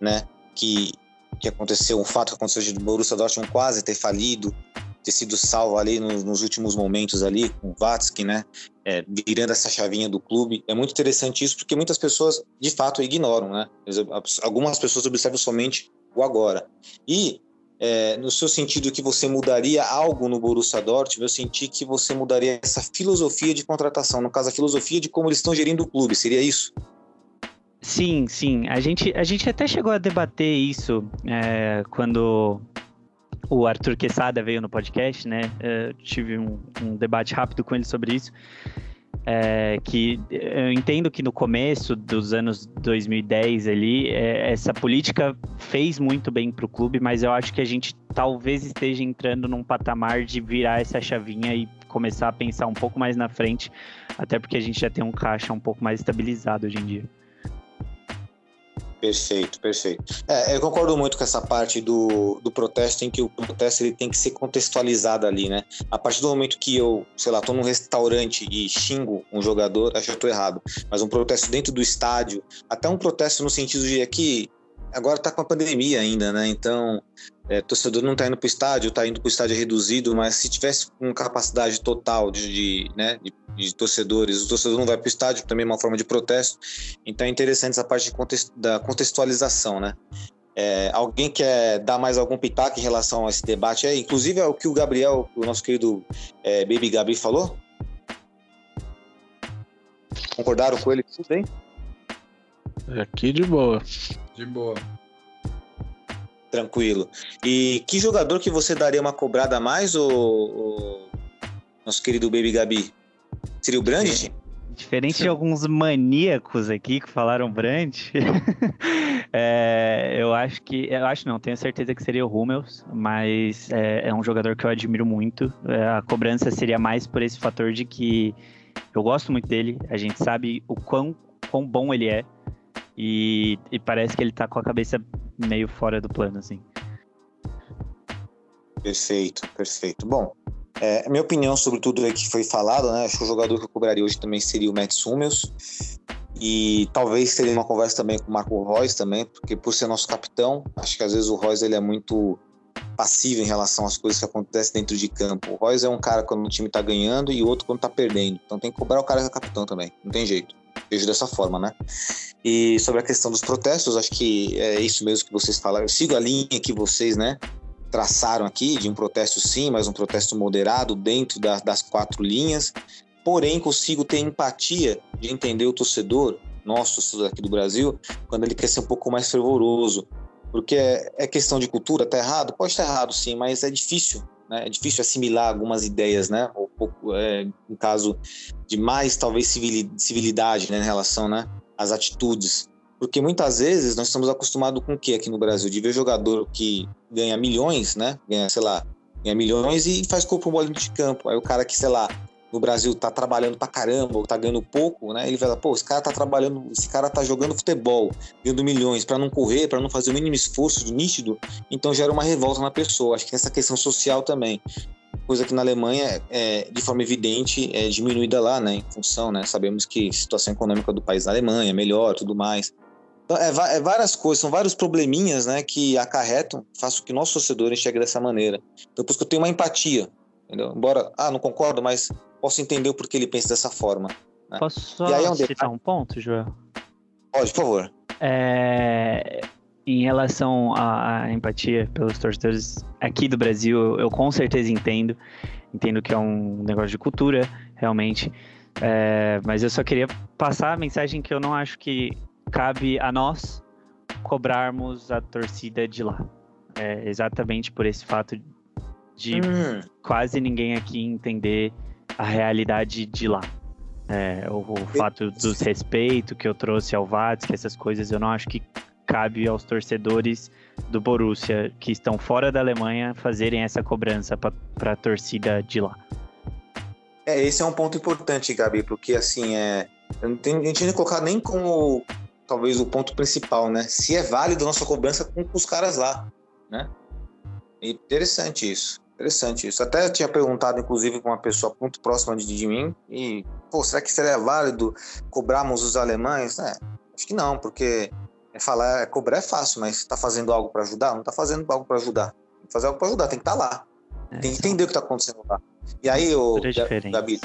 né? Que, que aconteceu, um fato que aconteceu de Borussia Dortmund quase ter falido, ter sido salvo ali nos, nos últimos momentos ali com o Vatsky, né? É, virando essa chavinha do clube. É muito interessante isso porque muitas pessoas de fato ignoram, né? Algumas pessoas observam somente o agora. E é, no seu sentido que você mudaria algo no Borussia Dortmund, eu senti que você mudaria essa filosofia de contratação, no caso a filosofia de como eles estão gerindo o clube, seria isso? Sim, sim. A gente, a gente até chegou a debater isso é, quando o Arthur Quesada veio no podcast, né? Eu tive um, um, debate rápido com ele sobre isso. É, que eu entendo que no começo dos anos 2010 ali, é, essa política fez muito bem para o clube, mas eu acho que a gente talvez esteja entrando num patamar de virar essa chavinha e começar a pensar um pouco mais na frente, até porque a gente já tem um caixa um pouco mais estabilizado hoje em dia. Perfeito, perfeito. É, eu concordo muito com essa parte do, do protesto, em que o protesto ele tem que ser contextualizado ali, né? A partir do momento que eu, sei lá, tô num restaurante e xingo um jogador, acho que eu tô errado. Mas um protesto dentro do estádio, até um protesto no sentido de que agora tá com a pandemia ainda, né? Então, é, torcedor não está indo para o estádio, está indo para o estádio reduzido, mas se tivesse com capacidade total de, de, né, de, de torcedores, o torcedor não vai para o estádio, também é uma forma de protesto. Então é interessante essa parte contexto, da contextualização, né? É, alguém quer dar mais algum pitaco em relação a esse debate? É, inclusive é o que o Gabriel, o nosso querido é, Baby Gabi falou? Concordaram com ele? Tudo bem? Aqui de boa. De boa. Tranquilo. E que jogador que você daria uma cobrada a mais, o, nosso querido Baby Gabi? Seria o Brandt? Diferente de alguns maníacos aqui que falaram Brandt, é, eu acho que. Eu acho não, tenho certeza que seria o Hummels, mas é, é um jogador que eu admiro muito. É, a cobrança seria mais por esse fator de que eu gosto muito dele, a gente sabe o quão, quão bom ele é. E, e parece que ele tá com a cabeça meio fora do plano, assim. Perfeito, perfeito. Bom, é, minha opinião sobre tudo que foi falado, né? Acho que o jogador que eu cobraria hoje também seria o Matt Hummels. E talvez teria uma conversa também com o Marco Reus também, porque por ser nosso capitão, acho que às vezes o Reus ele é muito passivo em relação às coisas que acontecem dentro de campo. O Reus é um cara quando o time tá ganhando e outro quando tá perdendo. Então tem que cobrar o cara que é capitão também, não tem jeito. Vejo dessa forma, né? E sobre a questão dos protestos, acho que é isso mesmo que vocês falaram. Eu sigo a linha que vocês, né, traçaram aqui de um protesto sim, mas um protesto moderado dentro da, das quatro linhas. Porém, consigo ter empatia de entender o torcedor nosso aqui do Brasil quando ele quer ser um pouco mais fervoroso. Porque é, é questão de cultura, tá errado? Pode estar errado sim, mas é difícil né? É difícil assimilar algumas ideias, né? Ou é, em caso de mais talvez civilidade, né, em relação, né, às atitudes. Porque muitas vezes nós estamos acostumados com o que aqui no Brasil? De ver jogador que ganha milhões, né? Ganha, sei lá, ganha milhões e faz corpo mole de campo. Aí o cara que, sei lá, no Brasil tá trabalhando pra caramba, ou tá ganhando pouco, né? Ele vai lá, pô, esse cara tá trabalhando, esse cara tá jogando futebol, ganhando milhões para não correr, para não fazer o mínimo esforço nítido, então gera uma revolta na pessoa. Acho que nessa questão social também. Coisa que na Alemanha, é, de forma evidente, é diminuída lá, né? Em função, né? Sabemos que a situação econômica do país da Alemanha é melhor, tudo mais. Então, é, é, várias coisas, são vários probleminhas né, que acarretam, faço que nosso torcedor enxergue dessa maneira. Então, por isso que eu tenho uma empatia, entendeu? Embora, ah, não concordo, mas posso entender o porquê ele pensa dessa forma. Né? Posso só e aí é um citar um ponto, Joel? Pode, por favor. É, em relação à, empatia pelos torcedores aqui do Brasil, eu, eu, com certeza entendo. Entendo que é um negócio de cultura, realmente. É, mas eu só queria passar a mensagem que eu não acho que cabe a nós cobrarmos a torcida de lá. É exatamente por esse fato de hum. quase ninguém aqui entender a realidade de lá. É, o, o fato do respeito que eu trouxe ao VATS, que essas coisas eu não acho que cabe aos torcedores do Borussia que estão fora da Alemanha fazerem essa cobrança para a torcida de lá. É, esse é um ponto importante, Gabi, porque assim, é, eu não tenho, a gente nem colocar nem como talvez o ponto principal, né? Se é válido a nossa cobrança com os caras lá, né? Interessante isso. Interessante isso. Até tinha perguntado, inclusive, com uma pessoa muito próxima de, de mim, e, pô, será que seria válido cobrarmos os alemães? É, acho que não, porque falar, é, cobrar é fácil, mas está fazendo algo para ajudar? Não está fazendo algo para ajudar. Tem que fazer algo para ajudar, tem que estar tá lá. É, tem que entender o que está acontecendo lá. E aí, o Gabi,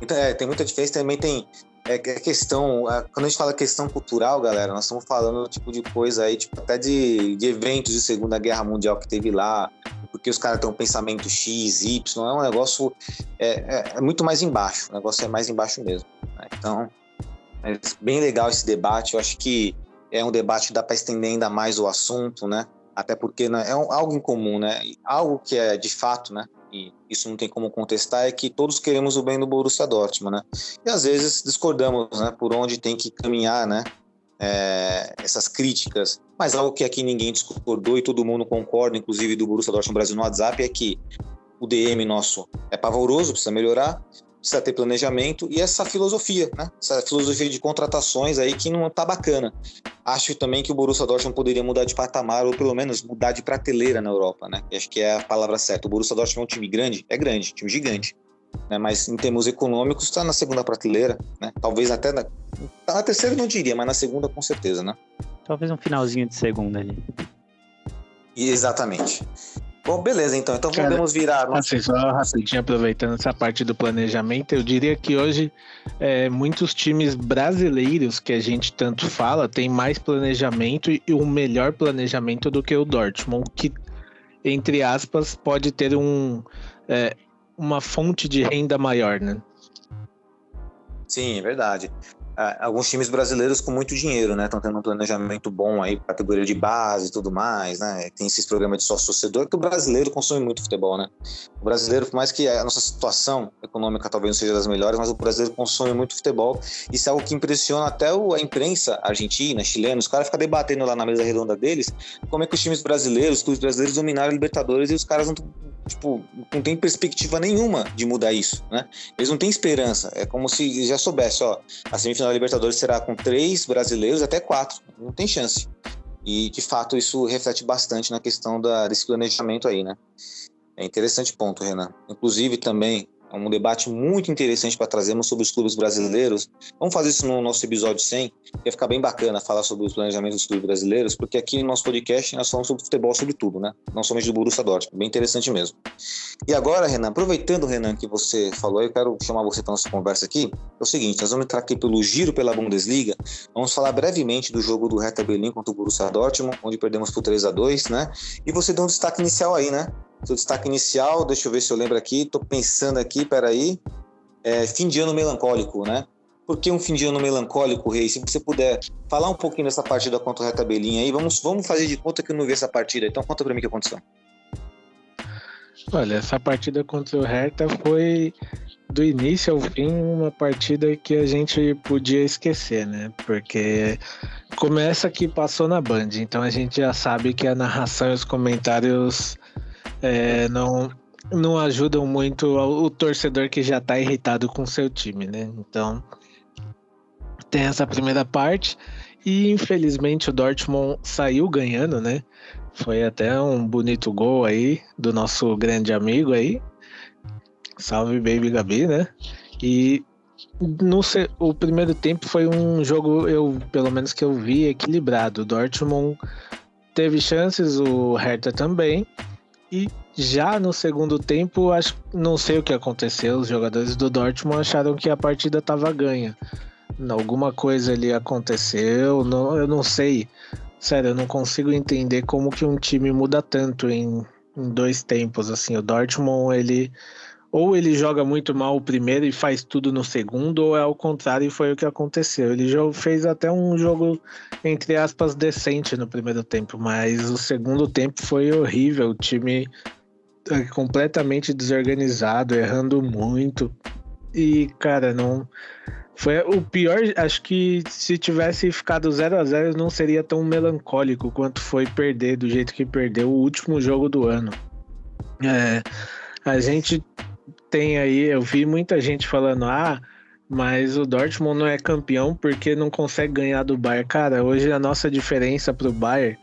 então, é, tem muita diferença, também tem é, é questão, quando a gente fala questão cultural, galera, nós estamos falando tipo de coisa aí, tipo até de, de eventos de Segunda Guerra Mundial que teve lá, porque os caras têm um pensamento X, Y, é um negócio é, é, é, muito mais embaixo, o negócio é mais embaixo mesmo. Né? Então, é bem legal esse debate, eu acho que é um debate que dá para estender ainda mais o assunto, né? Até porque né, é um, algo em comum, né? Algo que é de fato, né? E isso não tem como contestar, é que todos queremos o bem do Borussia Dortmund, né? E às vezes discordamos, né, por onde tem que caminhar, né, é, essas críticas. Mas algo que aqui ninguém discordou e todo mundo concorda, inclusive do Borussia Dortmund Brasil no WhatsApp, é que o DM nosso é pavoroso, precisa melhorar, precisa ter planejamento e essa filosofia, né? Essa filosofia de contratações aí que não tá bacana. Acho também que o Borussia Dortmund poderia mudar de patamar ou pelo menos mudar de prateleira na Europa, né? acho que é a palavra certa. O Borussia Dortmund é um time grande, é grande, time gigante. Né? Mas em termos econômicos está na segunda prateleira, né? Talvez até na, tá na terceira não diria, mas na segunda com certeza, né? Talvez um finalzinho de segunda ali. Exatamente. Bom, beleza, então. Então Cara, podemos virar. Assim, só rapidinho, aproveitando essa parte do planejamento, eu diria que hoje é, muitos times brasileiros que a gente tanto fala tem mais planejamento e um melhor planejamento do que o Dortmund, que, entre aspas, pode ter um, é, uma fonte de renda maior, né? Sim, é verdade alguns times brasileiros com muito dinheiro, né? Estão tendo um planejamento bom aí, categoria de base e tudo mais, né? Tem esses programas de sócio-torcedor, que o brasileiro consome muito futebol, né? O brasileiro, por mais que a nossa situação econômica talvez não seja das melhores, mas o brasileiro consome muito futebol. Isso é algo que impressiona até a imprensa argentina, chilena, os caras ficam debatendo lá na mesa redonda deles como é que os times brasileiros, os clubes brasileiros dominaram a Libertadores e os caras não tipo, não tem perspectiva nenhuma de mudar isso, né? Eles não têm esperança. É como se já soubesse, ó, a semifinal na Libertadores será com três brasileiros até quatro. Não tem chance. E, de fato, isso reflete bastante na questão da, desse planejamento aí, né? É interessante ponto, Renan. Inclusive, também, é um debate muito interessante para trazermos sobre os clubes brasileiros. Vamos fazer isso no nosso episódio 100. Ia ficar bem bacana falar sobre os planejamentos dos clubes brasileiros, porque aqui no nosso podcast nós falamos sobre futebol, sobre tudo, né? Não somente do Borussia Dortmund. Bem interessante mesmo. E agora, Renan, aproveitando, Renan, que você falou, eu quero chamar você para nossa conversa aqui. É o seguinte, nós vamos entrar aqui pelo giro pela Bundesliga. Vamos falar brevemente do jogo do Hertha Berlim contra o Borussia Dortmund, onde perdemos por 3 a 2 né? E você deu um destaque inicial aí, né? Seu destaque inicial, deixa eu ver se eu lembro aqui, tô pensando aqui, peraí. É, fim de ano melancólico, né? Por que um fim de ano melancólico, Rei? Se você puder falar um pouquinho dessa partida contra o Reta Belinha aí, vamos, vamos fazer de conta que eu não vi essa partida. Então conta pra mim o que aconteceu. Olha, essa partida contra o Hertha foi do início ao fim uma partida que a gente podia esquecer, né? Porque começa que passou na Band, então a gente já sabe que a narração e os comentários é, não, não ajudam muito o torcedor que já tá irritado com seu time, né? Então tem essa primeira parte e infelizmente o Dortmund saiu ganhando, né? Foi até um bonito gol aí do nosso grande amigo aí. Salve Baby Gabi, né? E no o primeiro tempo foi um jogo eu pelo menos que eu vi equilibrado. O Dortmund teve chances, o Hertha também. E já no segundo tempo, acho, não sei o que aconteceu. Os jogadores do Dortmund acharam que a partida estava ganha. Alguma coisa ali aconteceu, não, eu não sei. Sério, eu não consigo entender como que um time muda tanto em, em dois tempos. Assim, o Dortmund, ele ou ele joga muito mal o primeiro e faz tudo no segundo, ou é ao contrário e foi o que aconteceu. Ele fez até um jogo, entre aspas, decente no primeiro tempo, mas o segundo tempo foi horrível. O time é, completamente desorganizado, errando muito. E, cara, não. Foi o pior. Acho que se tivesse ficado 0 a 0 não seria tão melancólico quanto foi perder do jeito que perdeu o último jogo do ano. É, a gente tem aí, eu vi muita gente falando, ah, mas o Dortmund não é campeão porque não consegue ganhar do Bayern. Cara, hoje a nossa diferença pro Bayern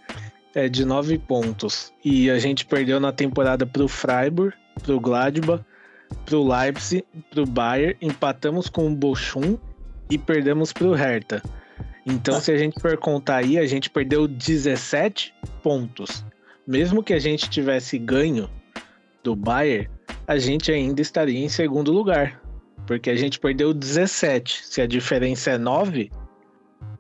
é de nove pontos. E a gente perdeu na temporada pro Freiburg, pro Gladbach, pro Leipzig, pro Bayern, empatamos com o Bochum e perdemos pro Hertha. Então, se a gente for contar aí, a gente perdeu 17 pontos. Mesmo que a gente tivesse ganho do Bayern, a gente ainda estaria em segundo lugar. Porque a gente perdeu 17. Se a diferença é 9,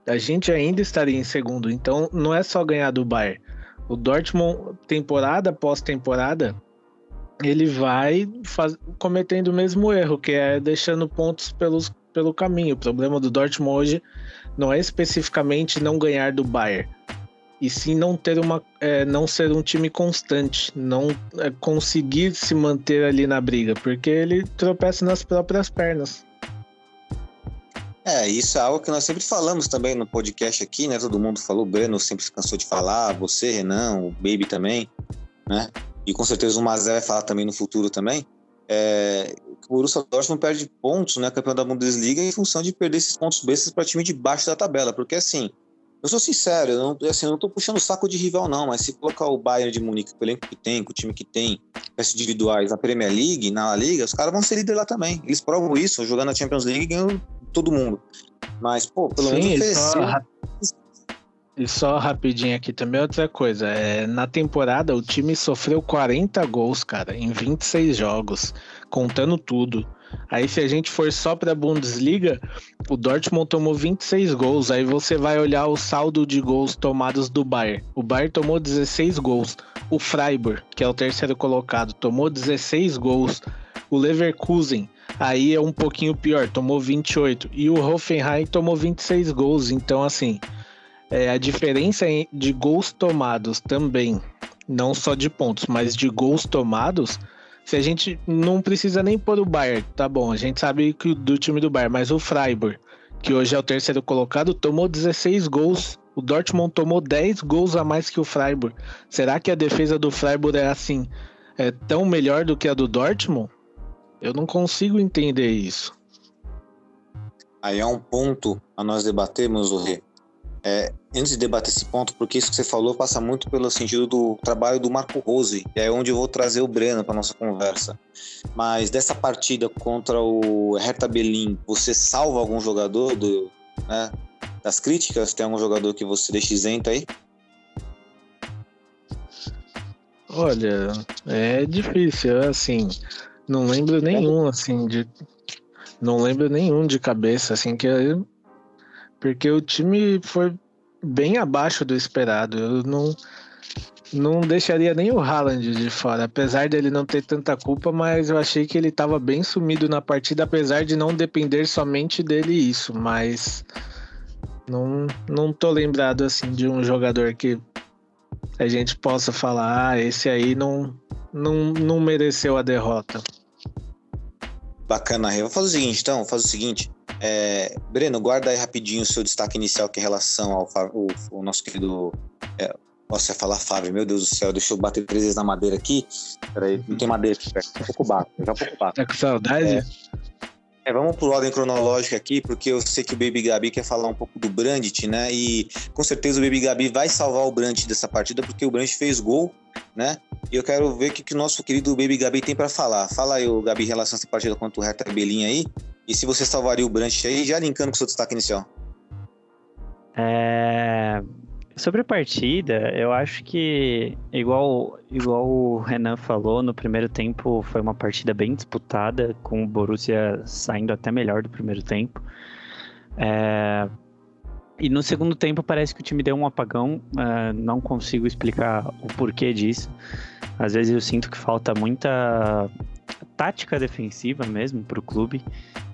a gente ainda estaria em segundo. Então não é só ganhar do Bayern. O Dortmund, temporada após temporada, ele vai faz... cometendo o mesmo erro, que é deixando pontos pelos, pelo caminho. O problema do Dortmund hoje não é especificamente não ganhar do Bayern e sim não ter uma é, não ser um time constante, não é, conseguir se manter ali na briga, porque ele tropeça nas próprias pernas. É, isso é algo que nós sempre falamos também no podcast aqui, né? Todo mundo falou, o Breno sempre se cansou de falar, você, Renan, o Baby também, né? E com certeza o Mazé vai falar também no futuro também. É, o Borussia Dortmund perde pontos, né? Campeão da Bundesliga em função de perder esses pontos bestas para time de baixo da tabela, porque assim, eu sou sincero, eu não, assim, eu não tô puxando saco de rival, não, mas se colocar o Bayern de Munique, o elenco que tem, com o time que tem, peças individuais na Premier League, na Liga, os caras vão ser líder lá também. Eles provam isso, jogando na Champions League ganham todo mundo. Mas, pô, pelo Sim, menos ofereceu. E só rapidinho aqui também outra coisa. É, na temporada o time sofreu 40 gols, cara, em 26 jogos, contando tudo. Aí se a gente for só para a Bundesliga, o Dortmund tomou 26 gols. Aí você vai olhar o saldo de gols tomados do Bayern. O Bayern tomou 16 gols. O Freiburg, que é o terceiro colocado, tomou 16 gols. O Leverkusen, aí é um pouquinho pior, tomou 28. E o Hoffenheim tomou 26 gols. Então, assim, é, a diferença de gols tomados também, não só de pontos, mas de gols tomados se a gente não precisa nem pôr o Bayern, tá bom, a gente sabe que do time do Bayern, mas o Freiburg, que hoje é o terceiro colocado, tomou 16 gols. O Dortmund tomou 10 gols a mais que o Freiburg. Será que a defesa do Freiburg é assim, é tão melhor do que a do Dortmund? Eu não consigo entender isso. aí é um ponto a nós debatermos, o Rê. É, antes de debater esse ponto, porque isso que você falou passa muito pelo sentido do trabalho do Marco Rose, e é onde eu vou trazer o Breno para nossa conversa. Mas dessa partida contra o Hertha Berlim, você salva algum jogador do, né, das críticas? Tem algum jogador que você deixa isento aí? Olha, é difícil, assim, não lembro nenhum, assim, de. Não lembro nenhum de cabeça, assim, que. Porque o time foi bem abaixo do esperado. Eu não, não deixaria nem o Haaland de fora, apesar dele não ter tanta culpa, mas eu achei que ele estava bem sumido na partida, apesar de não depender somente dele isso, mas não, não tô lembrado assim de um jogador que a gente possa falar, ah, esse aí não, não, não mereceu a derrota. Bacana, Rê. Vou fazer o seguinte, então, faz o seguinte. É, Breno, guarda aí rapidinho o seu destaque inicial, que é em relação ao o, nosso querido. É, nossa, ia falar Fábio, meu Deus do céu, deixa eu bater três vezes na madeira aqui. Peraí, não tem madeira aqui perto, um pouco bato, já um pouco bato. Tá com saudade? É, é, vamos por ordem cronológica aqui, porque eu sei que o Baby Gabi quer falar um pouco do Brandt, né? E com certeza o Baby Gabi vai salvar o Brandt dessa partida, porque o Brandt fez gol, né? E eu quero ver o que, que o nosso querido Baby Gabi tem para falar. Fala aí, o Gabi, em relação a essa partida contra o Hertha Belinha aí. E se você salvaria o Brandt aí, já linkando com o seu destaque inicial. É... Sobre a partida, eu acho que, igual, igual o Renan falou, no primeiro tempo foi uma partida bem disputada, com o Borussia saindo até melhor do primeiro tempo. É... E no segundo tempo parece que o time deu um apagão, é... não consigo explicar o porquê disso. Às vezes eu sinto que falta muita tática defensiva mesmo para o clube.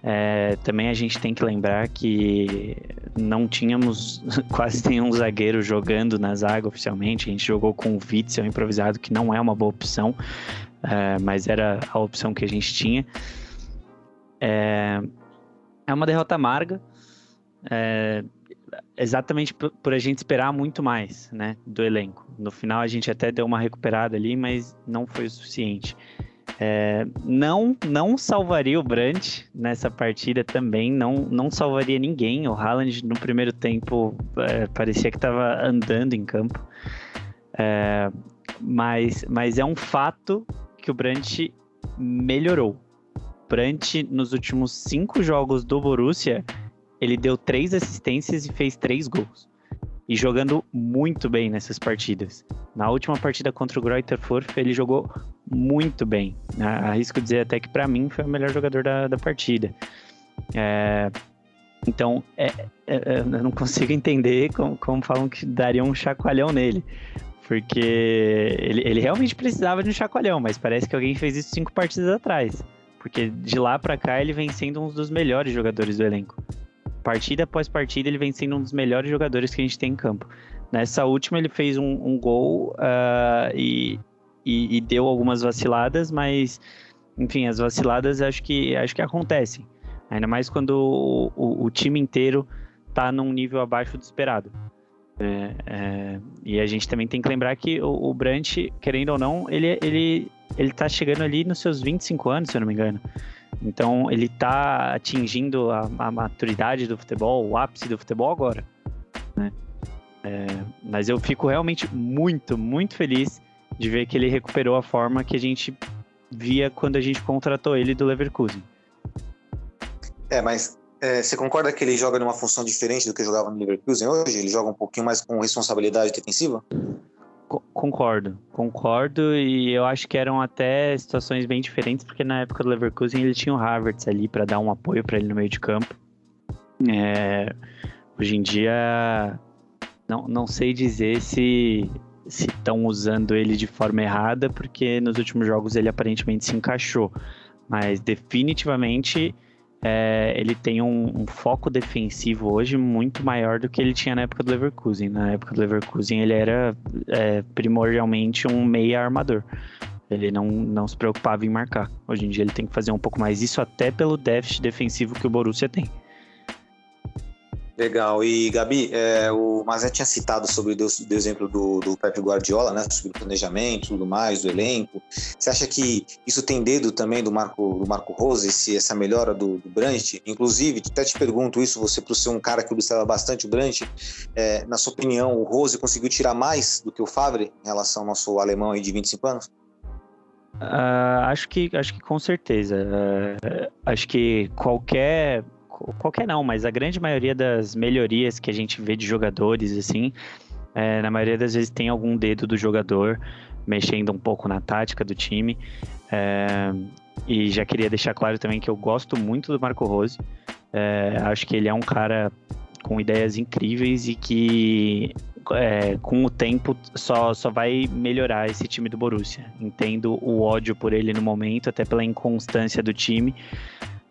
É, também a gente tem que lembrar que não tínhamos quase nenhum zagueiro jogando na zaga oficialmente. A gente jogou com o Witzel improvisado, que não é uma boa opção, é, mas era a opção que a gente tinha. É, é uma derrota amarga, é, exatamente por, a gente esperar muito mais né, do elenco. No final a gente até deu uma recuperada ali, mas não foi o suficiente. É, não, não salvaria o Brandt nessa partida também, não, não salvaria ninguém. O Haaland no primeiro tempo é, parecia que estava andando em campo. É, mas, mas é um fato que o Brandt melhorou. Brandt, nos últimos cinco jogos do Borussia, ele deu três assistências e fez três gols e jogando muito bem nessas partidas. Na última partida contra o Greuther Fürth, ele jogou muito bem. Arrisco dizer até que para mim foi o melhor jogador da, da partida. É, então, é, é, é, eu não consigo entender como, como falam que daria um chacoalhão nele. Porque ele, ele realmente precisava de um chacoalhão, mas parece que alguém fez isso cinco partidas atrás. Porque de lá para cá ele vem sendo um dos melhores jogadores do elenco partida após partida, ele vem sendo um dos melhores jogadores que a gente tem em campo. Nessa última, ele fez um, um gol uh, e, e, e, deu algumas vaciladas, mas, enfim, as vaciladas acho que, acho que acontecem. Ainda mais quando o, o, o time inteiro está num nível abaixo do esperado. É, é, e a gente também tem que lembrar que o, o querendo ou não, ele, ele, ele tá chegando ali nos seus 25 anos, se eu não me engano. Então ele está atingindo a, a, maturidade do futebol, o ápice do futebol agora. Né? É, mas eu fico realmente muito, muito feliz de ver que ele recuperou a forma que a gente via quando a gente contratou ele do Leverkusen. É, mas é, você concorda que ele joga numa função diferente do que jogava no Leverkusen hoje? Ele joga um pouquinho mais com responsabilidade defensiva? Concordo, concordo, e eu acho que eram até situações bem diferentes, porque na época do Leverkusen ele tinha o Havertz ali para dar um apoio para ele no meio de campo. É, hoje em dia, não, não sei dizer se estão usando ele de forma errada, porque nos últimos jogos ele aparentemente se encaixou, mas definitivamente é, ele tem um, um, foco defensivo hoje muito maior do que ele tinha na época do Leverkusen. Na época do Leverkusen ele era é, primordialmente um meia armador. Ele não, não se preocupava em marcar. Hoje em dia ele tem que fazer um pouco mais isso até pelo déficit defensivo que o Borussia tem. Legal. E, Gabi, é, o Mazé tinha citado sobre o, exemplo do, do Pepe Guardiola, né? Sobre o planejamento tudo mais, do elenco. Você acha que isso tem dedo também do Marco, do Marco Rose, esse, essa melhora do, do Brandt? Inclusive, até te pergunto isso, você por ser um cara que observa bastante o Brandt, é, na sua opinião, o Rose conseguiu tirar mais do que o Favre em relação ao nosso alemão aí de 25 anos? Uh, acho que acho que com certeza. Uh, acho que qualquer qualquer não, mas a grande maioria das melhorias que a gente vê de jogadores, assim, é, na maioria das vezes tem algum dedo do jogador mexendo um pouco na tática do time. É, e já queria deixar claro também que eu gosto muito do Marco Rose. É, acho que ele é um cara com ideias incríveis e que é, com o tempo só, só vai melhorar esse time do Borussia. Entendo o ódio por ele no momento, até pela inconstância do time,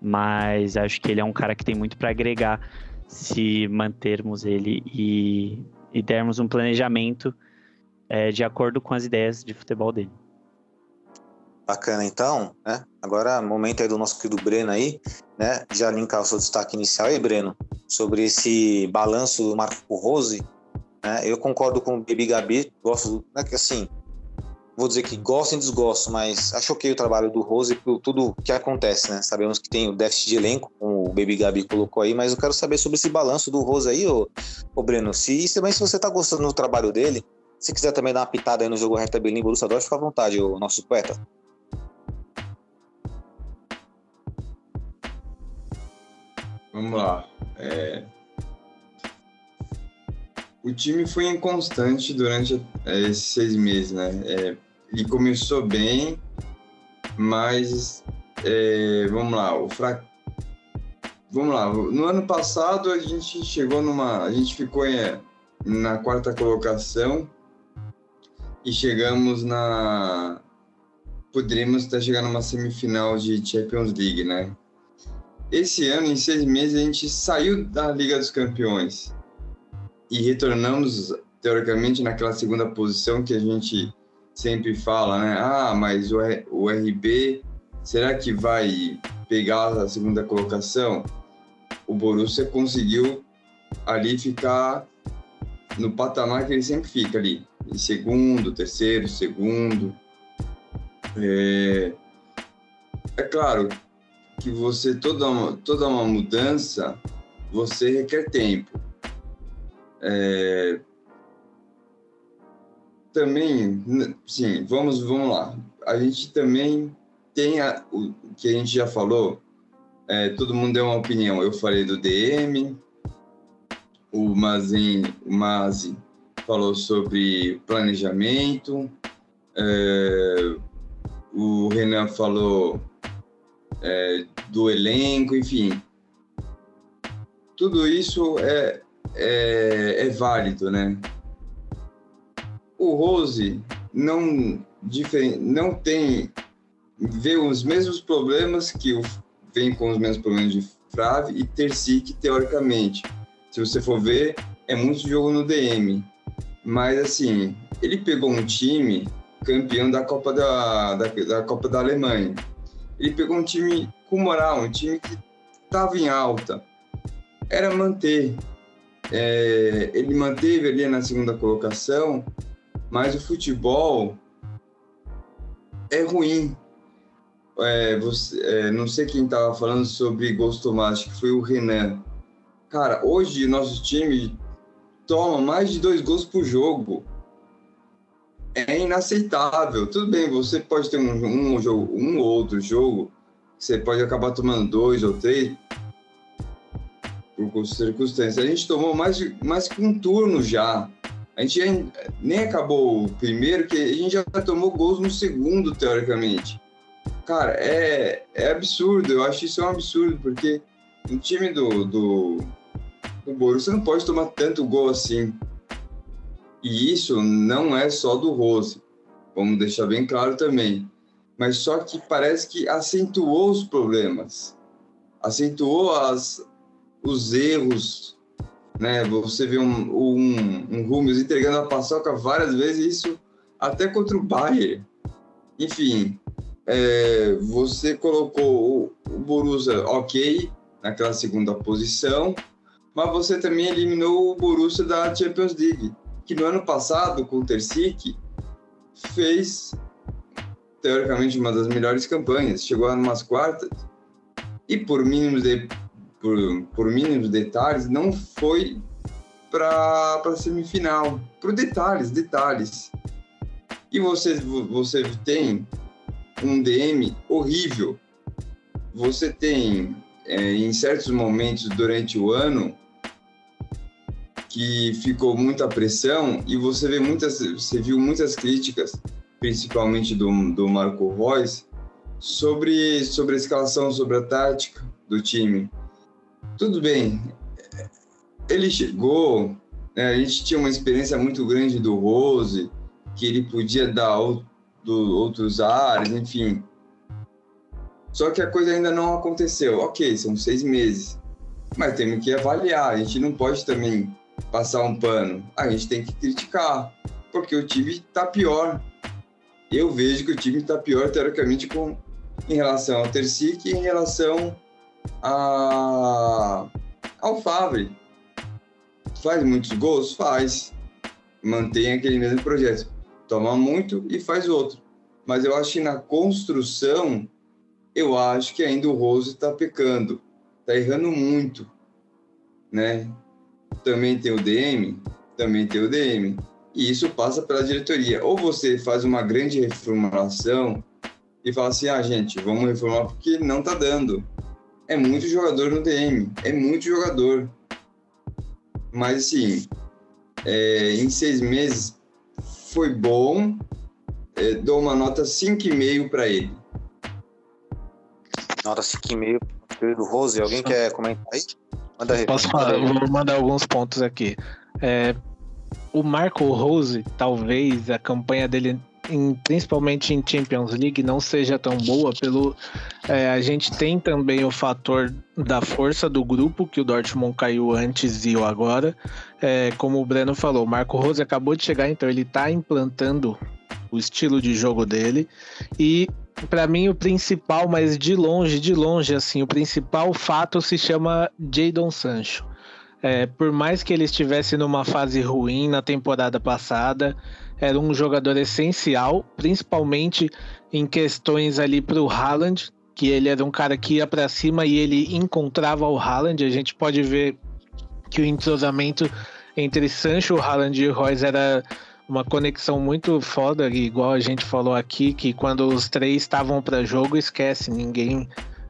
mas acho que ele é um cara que tem muito para agregar se mantermos ele e, e dermos um planejamento é, de acordo com as ideias de futebol dele. Bacana, então, né? Agora, momento aí do nosso querido Breno aí, né? Já linkar o seu destaque inicial aí, Breno, sobre esse balanço do Marco Rose, né? Eu concordo com o Baby Gabi, gosto, né? Que assim, vou dizer que gosto e desgosto, mas acho ok o trabalho do Rose por tudo que acontece, né? Sabemos que tem o déficit de elenco, como o Baby Gabi colocou aí, mas eu quero saber sobre esse balanço do Rose aí, ô, ô Breno. Se, também se você tá gostando do trabalho dele, se quiser também dar uma pitada aí no jogo Hertha Berlim Borussia Dortmund, fica à vontade, o nosso poeta. Vamos lá. É... O time foi inconstante durante é, esses seis meses, né? É, ele começou bem, mas é, vamos lá, o fra... vamos lá. No ano passado a gente chegou numa, a gente ficou em, na quarta colocação e chegamos na, poderíamos estar chegando numa semifinal de Champions League, né? Esse ano, em seis meses, a gente saiu da Liga dos Campeões e retornamos teoricamente naquela segunda posição que a gente sempre fala, né? Ah, mas o, o RB, será que vai pegar a segunda colocação? O Borussia conseguiu ali ficar no patamar que ele sempre fica ali, em segundo, terceiro, segundo. É, é claro que você toda uma, toda uma mudança você requer tempo. É, também, sim, vamos, vamos lá. A gente também tem a, o que a gente já falou, é, todo mundo deu uma opinião. Eu falei do DM, o Mazin, o Mazi falou sobre planejamento, é, o Renan falou é, do elenco, enfim. Tudo isso é, é, é válido, né? O Rose não, não tem vê os mesmos problemas que vem com os mesmos problemas de Frave e Tercic, teoricamente. Se você for ver, é muito jogo no DM. Mas, assim, ele pegou um time campeão da Copa da, da, da Copa da Alemanha. Ele pegou um time com moral, um time que estava em alta. Era manter. É, ele manteve ali na segunda colocação mas o futebol é ruim. É, você, é, não sei quem estava falando sobre gols tomados, que foi o Renan. Cara, hoje nosso time toma mais de dois gols por jogo. É inaceitável. Tudo bem, você pode ter um, um, jogo, um ou outro jogo, você pode acabar tomando dois ou três por circunstâncias. A gente tomou mais, mais que um turno já. A gente nem acabou o primeiro, que a gente já tomou gols no segundo, teoricamente. Cara, é, é absurdo, eu acho isso um absurdo, porque um time do, do, do Borussia não pode tomar tanto gol assim. E isso não é só do Rose, vamos deixar bem claro também. Mas só que parece que acentuou os problemas, acentuou as, os erros né? Você vê um, um, um Rúmeus entregando a paçoca várias vezes, isso até contra o Bayern. Enfim, é, você colocou o, Borussia ok naquela segunda posição, mas você também eliminou o Borussia da Champions League, que no ano passado, com o Terzic, fez, teoricamente, uma das melhores campanhas. Chegou a umas quartas e, por mínimos, de, por, por mínimos detalhes, não foi para a semifinal. Por detalhes, detalhes. E você, você tem um DM horrível. Você tem, é, em certos momentos durante o ano, que ficou muita pressão e você vê muitas, você viu muitas críticas, principalmente do, do Marco Reus, sobre, sobre a escalação, sobre a tática do time. Tudo bem, ele chegou, né, a gente tinha uma experiência muito grande do Rose, que ele podia dar outros ares, enfim. Só que a coisa ainda não aconteceu. Ok, são seis meses, mas temos que avaliar. A gente não pode também passar um pano. A gente tem que criticar, porque o time está pior. Eu vejo que o time está pior, teoricamente, com, em relação ao Tercic e em relação a, ao Favre. Faz muitos gols? Faz. Mantém aquele mesmo projeto. Toma muito e faz outro. Mas eu acho que na construção, eu acho que ainda o Rose está pecando. Está errando muito. Né? também tem o DM, também tem o DM. E isso passa pela diretoria. Ou você faz uma grande reformulação e fala assim: ah, gente, vamos reformar porque não tá dando. É muito jogador no DM, é muito jogador. Mas assim, é, em seis meses foi bom. É, dou uma nota 5,5 para ele. Nota 5,5 do Rose. Alguém quer comentar aí? Manda aí. Posso falar? Vou mandar alguns pontos aqui. É, o Marco Rose, talvez a campanha dele, em, principalmente em Champions League, não seja tão boa. Pelo é, a gente tem também o fator da força do grupo que o Dortmund caiu antes e o agora. É, como o Breno falou, o Marco Rose acabou de chegar, então ele está implantando o estilo de jogo dele e para mim o principal, mas de longe, de longe, assim, o principal fato se chama Jadon Sancho. É, por mais que ele estivesse numa fase ruim na temporada passada, era um jogador essencial, principalmente em questões ali para o Haaland, que ele era um cara que ia para cima e ele encontrava o Haaland. A gente pode ver que o entrosamento entre Sancho, Haaland e Royce era uma conexão muito foda, igual a gente falou aqui, que quando os três estavam para jogo, esquece, ninguém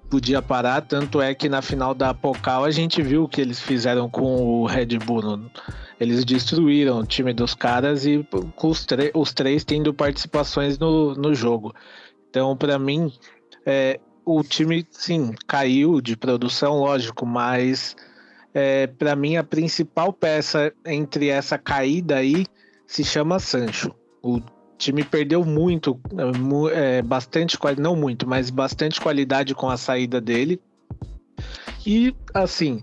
podia parar. Tanto é que na final da Pocal a gente viu o que eles fizeram com o Red Bull. Eles destruíram o time dos caras e com os, os três tendo participações no, no jogo. Então, para mim, é, o time, sim, caiu de produção, lógico, mas é, para mim a principal peça entre essa caída aí se chama Sancho. O time perdeu muito, é, bastante qualidade, não muito, mas bastante qualidade com a saída dele. E assim,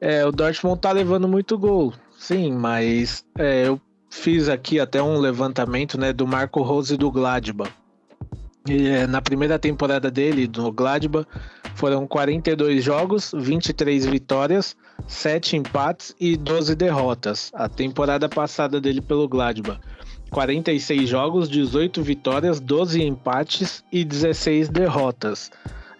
é, o Dortmund tá levando muito gol, sim, mas é, eu fiz aqui até um levantamento né, do Marco Rose do Gladbach. E, é, na primeira temporada dele, do Gladbach, foram 42 jogos, 23 vitórias, 7 empates e 12 derrotas. A temporada passada dele pelo Gladbach. 46 jogos, 18 vitórias, 12 empates e 16 derrotas.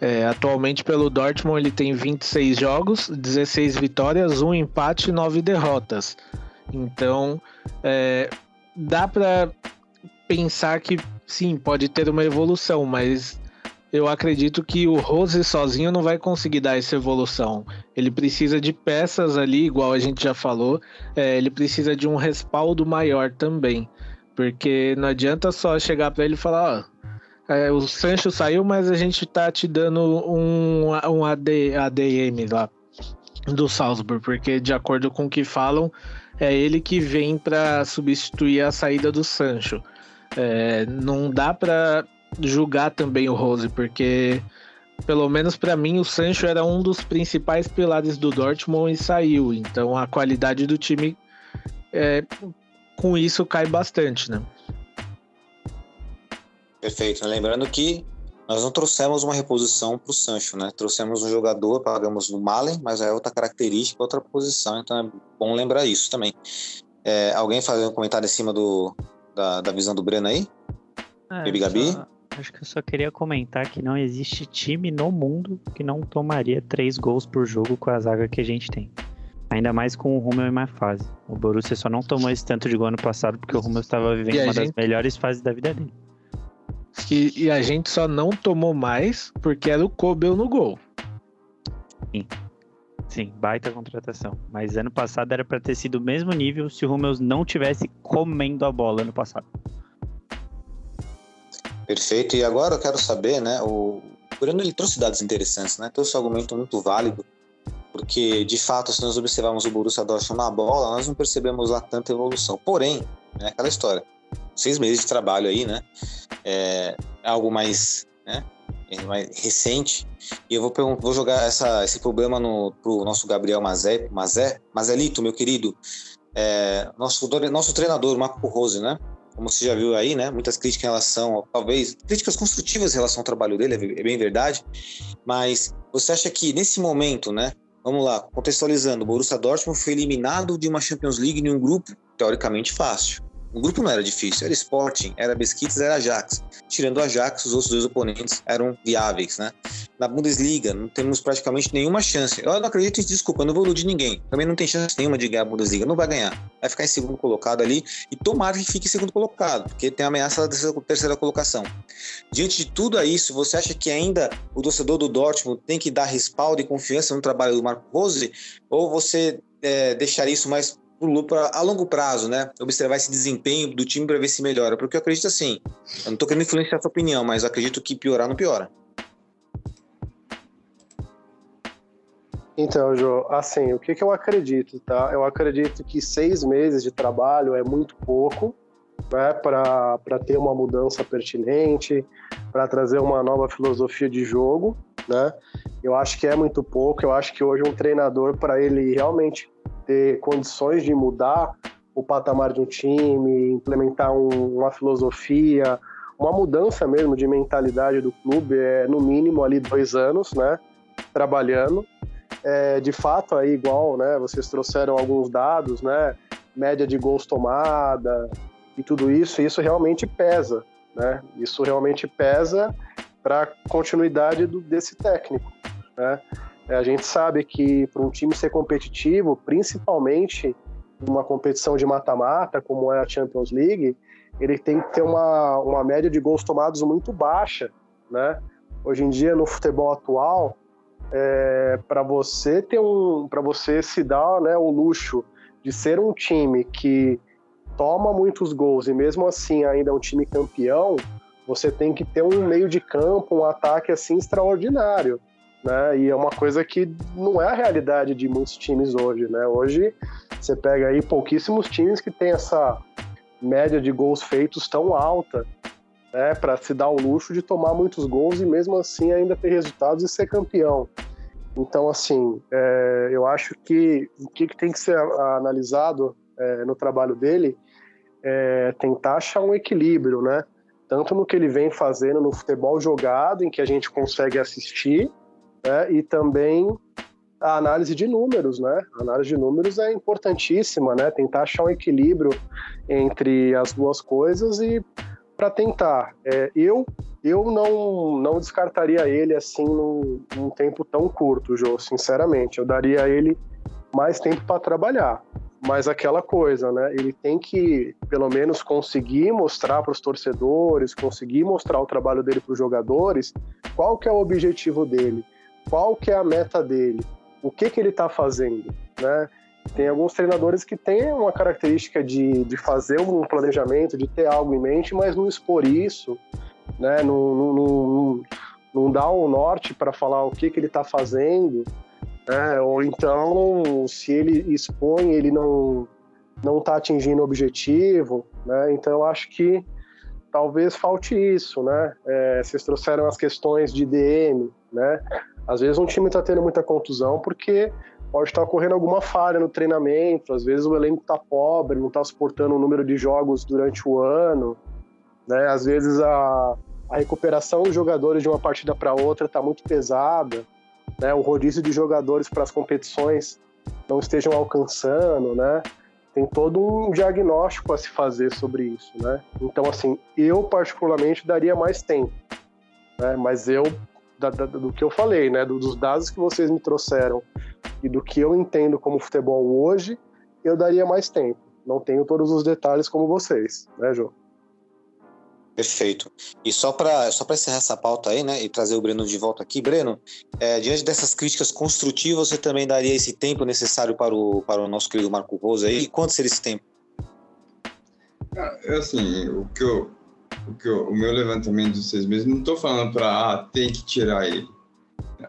É, atualmente pelo Dortmund ele tem 26 jogos, 16 vitórias, 1 empate e 9 derrotas. Então é, dá para pensar que sim, pode ter uma evolução, mas eu acredito que o Rose sozinho não vai conseguir dar essa evolução. Ele precisa de peças ali, igual a gente já falou, é, ele precisa de um respaldo maior também. Porque não adianta só chegar para ele e falar: ó, é, o Sancho saiu, mas a gente tá te dando um, um AD, ADM lá do Salzburg, porque de acordo com o que falam, é ele que vem para substituir a saída do Sancho. É, não dá para julgar também o Rose, porque pelo menos para mim o Sancho era um dos principais pilares do Dortmund e saiu. Então a qualidade do time é, com isso cai bastante, né? Perfeito. Lembrando que nós não trouxemos uma reposição para o Sancho, né? Trouxemos um jogador, pagamos no Malen, mas é outra característica, outra posição, então é bom lembrar isso também. É, alguém fazer um comentário em cima do, da, da visão do Breno aí? É, Gabi Gabi? só- acho que eu só queria comentar que não existe time no mundo que não tomaria três gols por jogo com a zaga que a gente tem. Ainda mais com o Rummel em má fase. O Borussia só não tomou esse tanto de gol ano passado porque o Rummel estava vivendo uma das gente- melhores fases da vida dele. E, e a gente só não tomou mais porque era o Kobel no gol. Sim, baita contratação. Mas ano passado era pra ter sido o mesmo nível se o Rummel não tivesse comendo a bola ano passado. Perfeito. E agora eu quero saber, né? O Breno ele trouxe dados interessantes, né? Trouxe um argumento muito válido, porque de fato, se nós observarmos o Borussia Dortmund na bola, nós não percebemos lá tanta evolução. Porém, é aquela história. Seis meses de trabalho aí, né? É algo mais, né? mais recente. E eu vou, vou jogar essa, esse problema no, pro nosso Gabriel Mazé, Mazé, Mazelito, meu querido. É, nosso, nosso treinador, Marco Rose, né? como você já viu aí, né? Muitas críticas em relação, talvez, críticas construtivas em relação ao trabalho dele, é bem verdade. Mas você acha que nesse momento, né? Vamos lá, contextualizando, o Borussia Dortmund foi eliminado de uma Champions League em um grupo teoricamente fácil. O grupo não era difícil, era Sporting, era Besiktas, era Ajax. Tirando o Ajax, os outros dois oponentes eram viáveis, né? Na Bundesliga, não temos praticamente nenhuma chance. Eu não acredito, desculpa, eu não vou iludir ninguém. Também não tem chance nenhuma de ganhar a Bundesliga, não vai ganhar. Vai ficar em segundo colocado ali e tomara que fique em segundo colocado, porque tem a ameaça da terceira- colocação. Diante de tudo isso, você acha que ainda o torcedor do Dortmund tem que dar respaldo e confiança no trabalho do Marco Rose? Ou você é, deixaria isso mais pra- a longo prazo, né? Observar esse desempenho do time para ver se melhora? Porque eu acredito assim, eu não tô querendo influenciar a sua opinião, mas eu acredito que piorar não piora. Então, Jô, assim, o que, que eu acredito, tá? Eu acredito que seis meses de trabalho é muito pouco, né, para ter uma mudança pertinente, para trazer uma nova filosofia de jogo, né? Eu acho que é muito pouco. Eu acho que hoje um treinador, para ele realmente ter condições de mudar o patamar de um time, implementar um- uma filosofia, uma mudança mesmo de mentalidade do clube, é no mínimo ali dois anos, né? Trabalhando é, de fato aí igual, né? Vocês trouxeram alguns dados, né? Média de gols tomada e tudo isso, isso realmente pesa, né? Isso realmente pesa para continuidade do, desse técnico, né? É, a gente sabe que para um time ser competitivo, principalmente numa competição de mata-mata, como é a Champions League, ele tem que ter uma, uma média de gols tomados muito baixa, né? Hoje em dia, no futebol atual, para você ter um para você se dar né, o luxo de ser um time que toma muitos gols e mesmo assim ainda é um time campeão você tem que ter um meio de campo um ataque assim extraordinário né e é uma coisa que não é a realidade de muitos times hoje né hoje você pega aí pouquíssimos times que tem essa média de gols feitos tão alta né, para se dar o luxo de tomar muitos gols e mesmo assim ainda ter resultados e ser campeão. Então, assim, é, eu acho que o que, que tem que ser analisado é, no trabalho dele é tentar achar um equilíbrio, né? Tanto no que ele vem fazendo no futebol jogado, em que a gente consegue assistir, né? e também a análise de números, né? A análise de números é importantíssima, né? Tentar achar um equilíbrio entre as duas coisas e para tentar. É, eu eu não, não descartaria ele assim num, num tempo tão curto, Jô, sinceramente. Eu daria ele mais tempo para trabalhar. Mas aquela coisa, né? Ele tem que, pelo menos, conseguir mostrar para os torcedores, conseguir mostrar o trabalho dele para os jogadores, qual que é o objetivo dele, qual que é a meta dele, o que, que ele está fazendo, né? Tem alguns treinadores que têm uma característica de, de fazer um planejamento, de ter algo em mente, mas não expor isso, né? Não, não, não, não dá o norte para falar o que, que ele está fazendo, né? Ou então, se ele expõe, ele não não está atingindo o objetivo, né? Então, eu acho que talvez falte isso, né? É, vocês trouxeram as questões de DM, né? Às vezes um time está tendo muita contusão porque pode estar ocorrendo alguma falha no treinamento, às vezes o elenco está pobre, não está suportando o número de jogos durante o ano, né? Às vezes a, a recuperação dos jogadores de uma partida para outra está muito pesada, né? O rodízio de jogadores para as competições não estejam alcançando, né? Tem todo um diagnóstico a se fazer sobre isso, né? Então, assim, eu particularmente daria mais tempo, né? Mas eu, da, da, do que eu falei, né? Dos dados que vocês me trouxeram e do que eu entendo como futebol hoje, eu daria mais tempo. Não tenho todos os detalhes como vocês, né, João? Perfeito. E só para só encerrar essa pauta aí, né, e trazer o Breno de volta aqui, Breno, é, diante dessas críticas construtivas, você também daria esse tempo necessário para o, para o nosso querido Marco Rosa aí? E quanto seria esse tempo? Ah, assim, o que eu, o que eu, o meu levantamento de seis meses, não estou falando para ah, tem que tirar ele.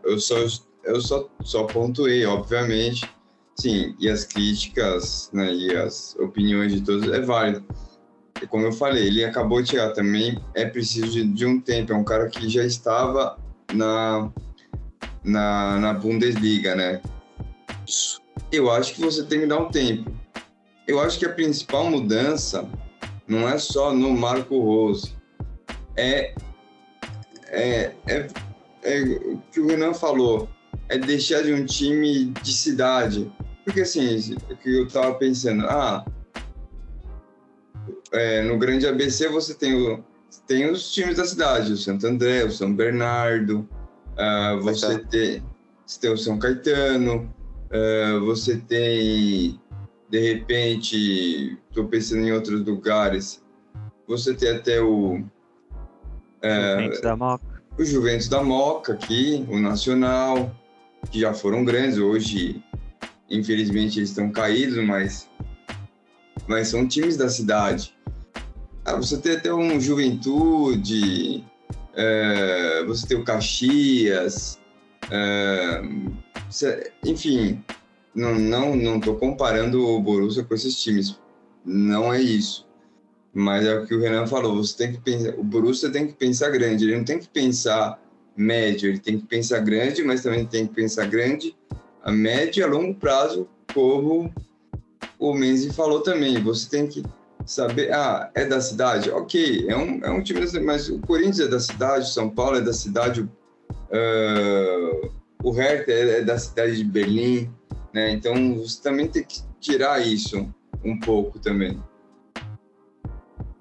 Eu só eu só só pontuei, obviamente, sim, e as críticas, né, e as opiniões de todos é válido como eu falei, ele acabou de chegar também, é preciso de, de, um tempo, é um cara que já estava na, na, na Bundesliga, né? Eu acho que você tem que dar um tempo. Eu acho que a principal mudança não é só no Marco Rose, é, é, é, é o que o Renan falou, é deixar de um time de cidade. Porque assim, o que eu tava pensando, ah, é, no Grande ABC você tem, o, tem os times da cidade, o Santo André, o São Bernardo, uh, você, tem, você tem o São Caetano, uh, você tem, de repente, estou pensando em outros lugares, você tem até o... Uh, Juventus da Moca. O Juventus da Moca aqui, o Nacional, que já foram grandes, hoje, infelizmente, eles estão caídos, mas mas são times da cidade. Ah, você tem até um Juventude, é, você tem o Caxias, é, enfim, não não não estou comparando o Borussia com esses times, não é isso. Mas é o que o Renan falou, você tem que pensar, o Borussia tem que pensar grande, ele não tem que pensar médio, ele tem que pensar grande, mas também tem que pensar grande a médio e a longo prazo, como o Menzi falou também, você tem que saber, ah, é da cidade? Ok, é um, é um time, mas o Corinthians é da cidade, São Paulo é da cidade, uh, o Hertha é, é da cidade de Berlim, né? Então você também tem que tirar isso um pouco também.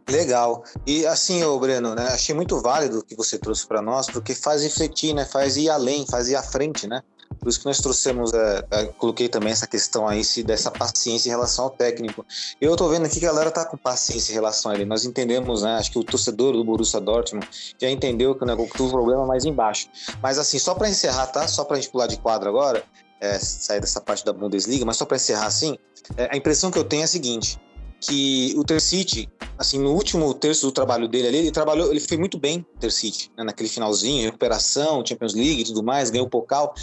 Legal. E assim, ô Breno, né, achei muito válido o que você trouxe para nós, porque faz refletir, né, faz ir além, faz ir à frente, né? Por isso que nós trouxemos, é, é, coloquei também essa questão aí se, dessa paciência em relação ao técnico. Eu tô vendo aqui que a galera tá com paciência em relação a ele. Nós entendemos, né? Acho que o torcedor do Borussia Dortmund já entendeu que, né, o problema é mais embaixo. Mas assim, só para encerrar, tá? Só para a gente pular de quadro agora, é, sair dessa parte da Bundesliga, mas só para encerrar assim, é, a impressão que eu tenho é a seguinte: que o Tercity, assim, no último terço do trabalho dele ali, ele trabalhou, ele foi muito bem, Tercity, né, naquele finalzinho, recuperação, Champions League e tudo mais, ganhou o Pokal.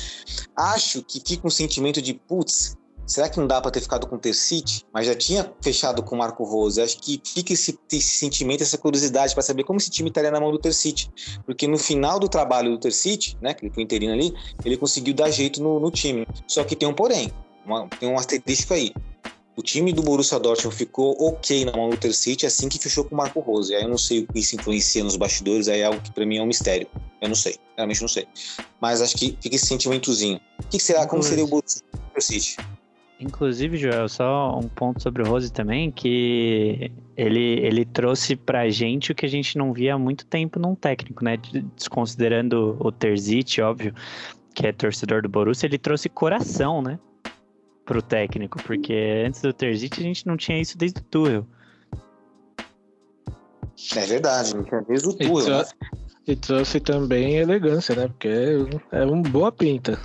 Acho que fica um sentimento de, putz, será que não dá para ter ficado com o Tercity? Mas já tinha fechado com o Marco Rose. Acho que fica esse, esse sentimento, essa curiosidade para saber como esse time estaria na mão do Tercity. Porque no final do trabalho do Tercity, né, que ele foi interino ali, ele conseguiu dar jeito no, no time. Só que tem um porém, uma, tem um asterisco aí o time do Borussia Dortmund ficou ok na mão do Tercity assim que fechou com o Marco Rose. Aí eu não sei o que isso influencia nos bastidores, aí é algo que para mim é um mistério. Eu não sei, realmente não sei. Mas acho que fica esse sentimentozinho. O que, será? Como seria o Borussia Tercity? Inclusive, Joel, só um ponto sobre o Rose também, que ele, ele trouxe pra gente o que a gente não via há muito tempo num técnico, né? Desconsiderando o Terzic, óbvio, que é torcedor do Borussia, ele trouxe coração, né? pro técnico, porque antes do Terzic a gente não tinha isso desde o Tuchel. É verdade, não tinha desde o Tuchel. E, né? e trouxe também elegância, né? Porque é, é uma boa pinta.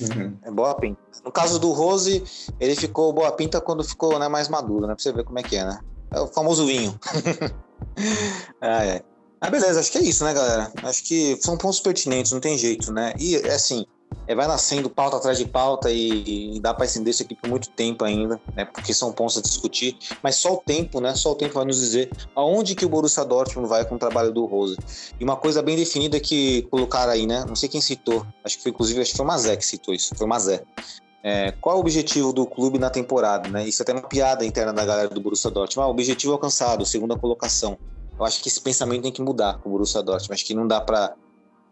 Uhum. É boa pinta. No caso do Rose, ele ficou boa pinta quando ficou né, mais maduro, né? Pra você ver como é que é, né? É o famoso vinho. ah, é. Ah, beleza, acho que é isso, né, galera? Acho que são pontos pertinentes, não tem jeito, né? E, assim, é, vai nascendo pauta atrás de pauta e, e dá para estender isso aqui por muito tempo ainda, né? Porque são pontos a discutir, mas só o tempo, né? Só o tempo vai nos dizer aonde que o Borussia Dortmund vai com o trabalho do Rose. E uma coisa bem definida que colocaram aí, né? Não sei quem citou, acho que foi inclusive acho que foi o Mazé que citou isso, foi o Mazé. É, qual é o objetivo do clube na temporada, né? Isso é até uma piada interna da galera do Borussia Dortmund. Ah, o objetivo alcançado, segunda colocação. Eu acho que esse pensamento tem que mudar com o Borussia Dortmund. Acho que não dá para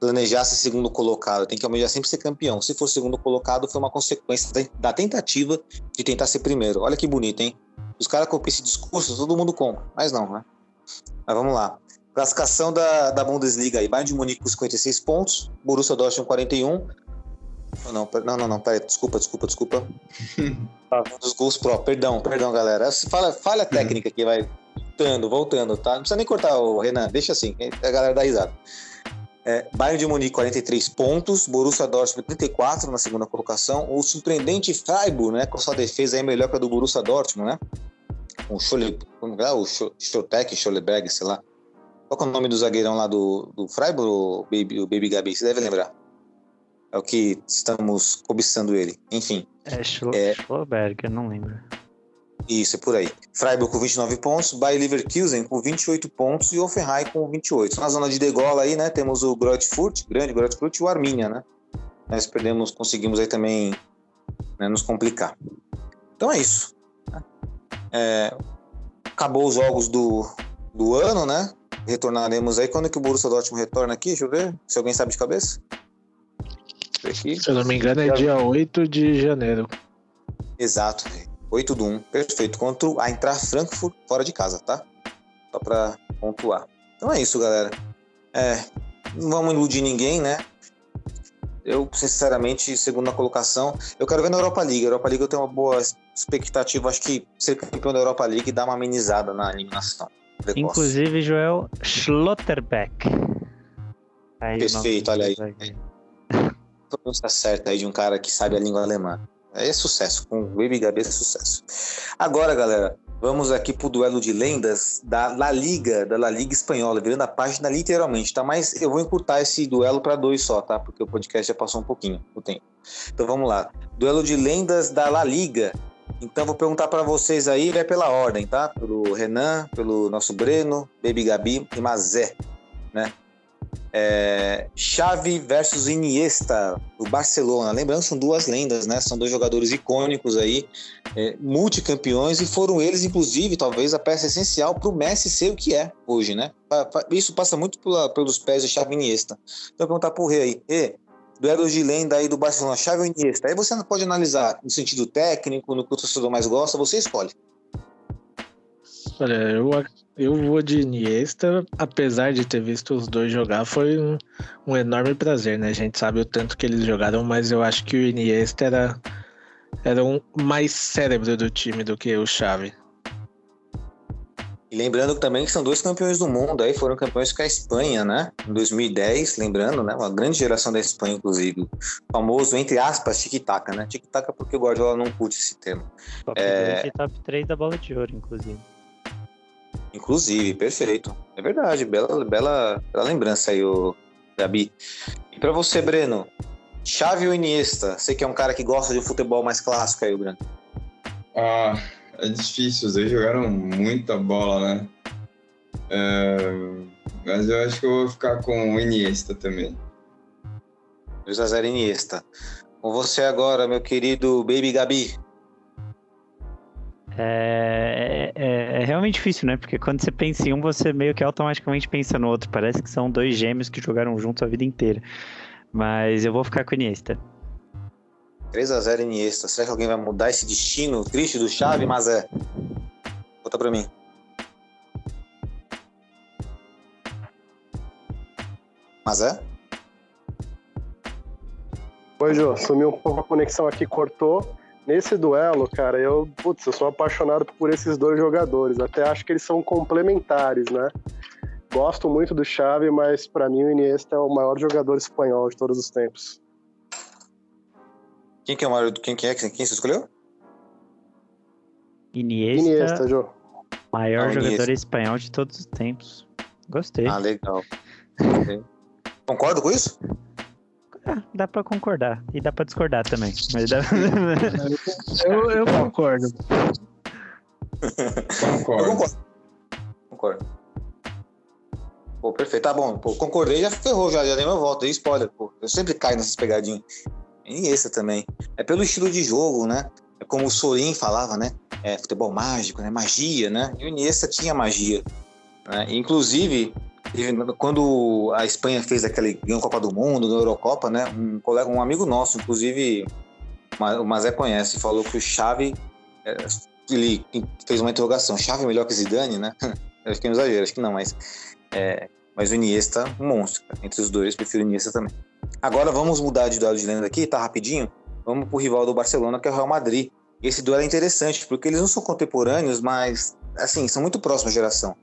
planejar ser segundo colocado, tem que almejar sempre ser campeão. Se for segundo colocado, foi uma consequência da tentativa de tentar ser primeiro. Olha que bonito, hein? Os caras copiam esse discurso, todo mundo compra, mas não, né? Mas vamos lá. Classificação da, da Bundesliga aí. Bayern de Munique com 56 pontos, Borussia Dortmund 41. Não, não, não, não, peraí, desculpa, desculpa, desculpa. tá, dos gols pró, perdão, perdão, galera. Fala, falha técnica aqui, vai voltando, voltando, tá? Não precisa nem cortar o Renan, deixa assim, a galera dá risada. É, Bayern de Munique 43 pontos, Borussia Dortmund 34 na segunda colocação, o surpreendente Freiburg, né, com sua defesa aí melhor que a do Borussia Dortmund, né? O Schole, é? o Schotek, Scholeberg, sei lá. Qual é o nome do zagueirão lá do, do Freiburg, o Baby, o Baby Gabi? Você deve lembrar. É o que estamos cobiçando ele. Enfim. É, Scholeberg, é... eu não lembro. Isso, é por aí. Freiburg com 29 pontos, Bayer Leverkusen com 28 pontos e Offenheim com 28. Na zona de degola aí, né, temos o Grotfurt, grande Grotfurt e o Arminia, né? Nós perdemos, conseguimos aí também né, nos complicar. Então é isso. É, acabou os jogos do, do ano, né? Retornaremos aí. Quando é que o Borussia Dortmund retorna aqui? Deixa eu ver. Se alguém sabe de cabeça. Aqui. Se eu não me engano, é dia 8 de janeiro. Exato. 8 do 1, perfeito. Contra a entrar Frankfurt fora de casa, tá? Só pra pontuar. Então é isso, galera. É, não vamos iludir ninguém, né? Eu, sinceramente, segunda colocação, eu quero ver na Europa League. A Europa League eu tenho uma boa expectativa. Acho que ser campeão da Europa League dá uma amenizada na eliminação. Precoce. Inclusive, Joel Schlotterbeck. Aí Perfeito, olha aí. Pronúncia certa aí de um cara que sabe a língua alemã. É sucesso, com Baby Gabi é sucesso. Agora, galera, vamos aqui pro duelo de lendas da La Liga, da La Liga Espanhola, virando a página literalmente, tá? Mas eu vou encurtar esse duelo para dois só, tá? Porque o podcast já passou um pouquinho o tempo. Então vamos lá. Duelo de lendas da La Liga. Então vou perguntar para vocês aí, vai pela ordem, tá? Pelo Renan, pelo nosso Breno, Baby Gabi e Mazé, né? É, Xavi versus Iniesta, do Barcelona. Lembrando, são duas lendas, né? São dois jogadores icônicos aí, é, multicampeões, e foram eles, inclusive, talvez a peça essencial para o Messi ser o que é hoje, né? Isso passa muito pela, pelos pés de Xavi e Iniesta. Então, eu vou perguntar pro Rei aí, Rei, duelo de lenda aí do Barcelona, Xavi ou Iniesta? Aí você pode analisar no sentido técnico, no que o torcedor mais gosta, você escolhe. Olha, eu, eu vou de Iniesta, apesar de ter visto os dois jogar, foi um, um, enorme prazer, né? A gente sabe o tanto que eles jogaram, mas eu acho que o Iniesta era, era um mais cérebro do time do que o Xavi. E lembrando também que são dois campeões do mundo, aí foram campeões com a Espanha, né? Em 2010, lembrando, né? Uma grande geração da Espanha, inclusive. O famoso, entre aspas, tic-tac, né? Tic-tac porque o Guardiola não curte esse termo. Top é... 2 e top 3 da bola de ouro, inclusive. Inclusive, perfeito. É verdade, bela, bela, bela lembrança aí, o Gabi. E para você, Breno, Chave ou Iniesta? Você que é um cara que gosta de futebol mais clássico aí, Breno. Ah, é difícil, os dois jogaram muita bola, né? É, mas eu acho que eu vou ficar com o Iniesta também. 2x0 Iniesta. Com você agora, meu querido Baby Gabi. É, é, é, é, realmente difícil, né? Porque quando você pensa em um, você meio que automaticamente pensa no outro. Parece que são dois gêmeos que jogaram juntos a vida inteira. Mas eu vou ficar com o Iniesta. 3x0 Iniesta. Será que alguém vai mudar esse destino triste do Chave? Mas é. Conta pra mim. Mas é? Oi, Jô. Sumiu um pouco a conexão aqui, cortou. Nesse duelo, cara, eu, putz, eu sou apaixonado por esses dois jogadores. Até acho que eles são complementares, né? Gosto muito do Xavi, mas para mim o Iniesta é o maior jogador espanhol de todos os tempos. Quem que é o maior? Quem que é? Quem você escolheu? Iniesta. Iniesta, Jô. Maior jogador Iniesta. espanhol de todos os tempos. Gostei. Ah, legal. Concordo com isso? Ah, dá pra concordar. E dá pra discordar também. Mas dá... eu, eu concordo. concordo. Eu concordo. Concordo. Pô, perfeito. Tá bom. Pô, concordei já ferrou, já, já dei meu voto. Dei spoiler, pô. Eu sempre caio nessas pegadinhas. E esse também. É pelo estilo de jogo, né? É como o Sorin falava, né? É futebol mágico, né? Magia, né? E o Iniesta tinha magia. Né? Inclusive, quando a Espanha fez aquele ganhou Copa do Mundo, ganhou Eurocopa, né? Um colega, um amigo nosso, inclusive, o Mazé conhece, falou que o Xavi é, ele fez uma interrogação, Xavi é melhor que Zidane, né? Acho que é um exagero, acho que não, mas é, mas o Iniesta, um monstro. Entre os dois, prefiro o Iniesta também. Agora vamos mudar de duelo de lenda aqui, tá rapidinho. Vamos pro rival do Barcelona, que é o Real Madrid. Esse duelo é interessante, porque eles não são contemporâneos, mas, assim, são muito próximos de geração.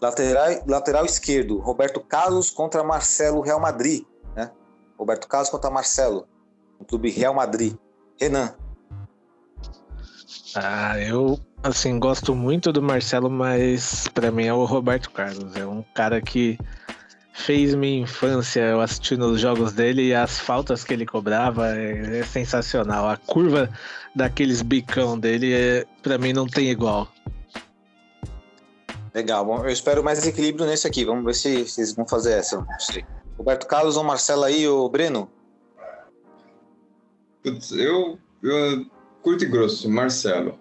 Lateral, lateral esquerdo, Roberto Carlos contra Marcelo Real Madrid. Né? Roberto Carlos contra Marcelo, no clube Real Madrid. Renan. Ah, eu assim gosto muito do Marcelo, mas para mim é o Roberto Carlos. É um cara que fez minha infância eu assistindo os jogos dele e as faltas que ele cobrava é, é sensacional. A curva daqueles bicão dele, é, para mim, não tem igual. Legal, bom, eu espero mais equilíbrio nesse aqui. Vamos ver se vocês vão fazer essa. Não sei. Roberto Carlos ou Marcelo aí, ou Breno? Putz, eu, eu curto e grosso, Marcelo.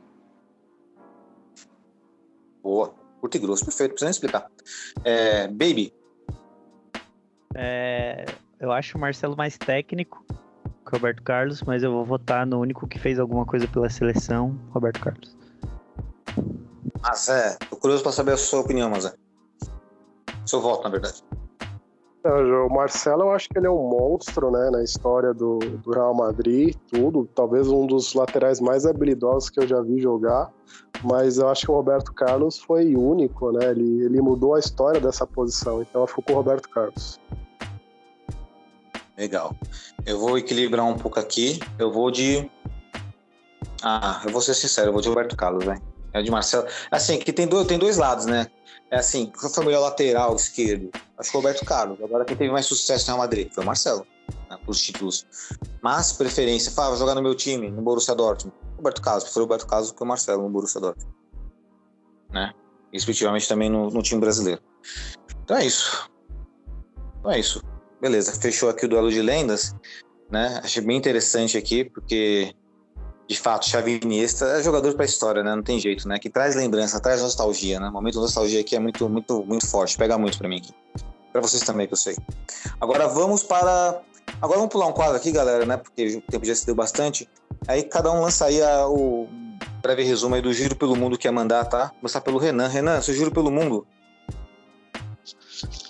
Boa, curto e grosso, perfeito, precisa explicar. É, Baby. É, eu acho o Marcelo mais técnico que o Roberto Carlos, mas eu vou votar no único que fez alguma coisa pela seleção, Roberto Carlos. Mas é, tô curioso para saber a sua opinião, mas é. Seu voto, na verdade. o Marcelo, eu acho que ele é um monstro, né, na história do, do Real Madrid, tudo. Talvez um dos laterais mais habilidosos que eu já vi jogar. Mas eu acho que o Roberto Carlos foi único, né? Ele, ele mudou a história dessa posição. Então eu fico com o Roberto Carlos. Legal. Eu vou equilibrar um pouco aqui. Eu vou de. Ah, eu vou ser sincero, eu vou de Roberto Carlos, velho. É de Marcelo. Assim, que tem dois, tem dois lados, né? É assim, qual foi o melhor lateral esquerdo? Acho que o Roberto Carlos. Agora quem teve mais sucesso no Real Madrid foi o Marcelo, né, os títulos. Mas, preferência, fala, jogar no meu time, no Borussia Dortmund. Roberto Carlos, prefiro o Roberto Carlos que o Marcelo no Borussia Dortmund. Né? Respectivamente também no, no time brasileiro. Então é isso. Então é isso. Beleza, fechou aqui o duelo de lendas, né? Achei bem interessante aqui, porque de fato, Xavi Iniesta é jogador para a história, né? Não tem jeito, né? Que traz lembrança, traz nostalgia, né? O momento de nostalgia aqui é muito, muito, muito forte, pega muito para mim aqui. Para vocês também, que eu sei. Agora vamos para. Agora vamos pular um quadro aqui, galera, né? Porque o tempo já se deu bastante. Aí cada um lança aí a, o breve resumo aí do Giro pelo Mundo que ia mandar, tá? Começar pelo Renan. Renan, seu Giro pelo Mundo.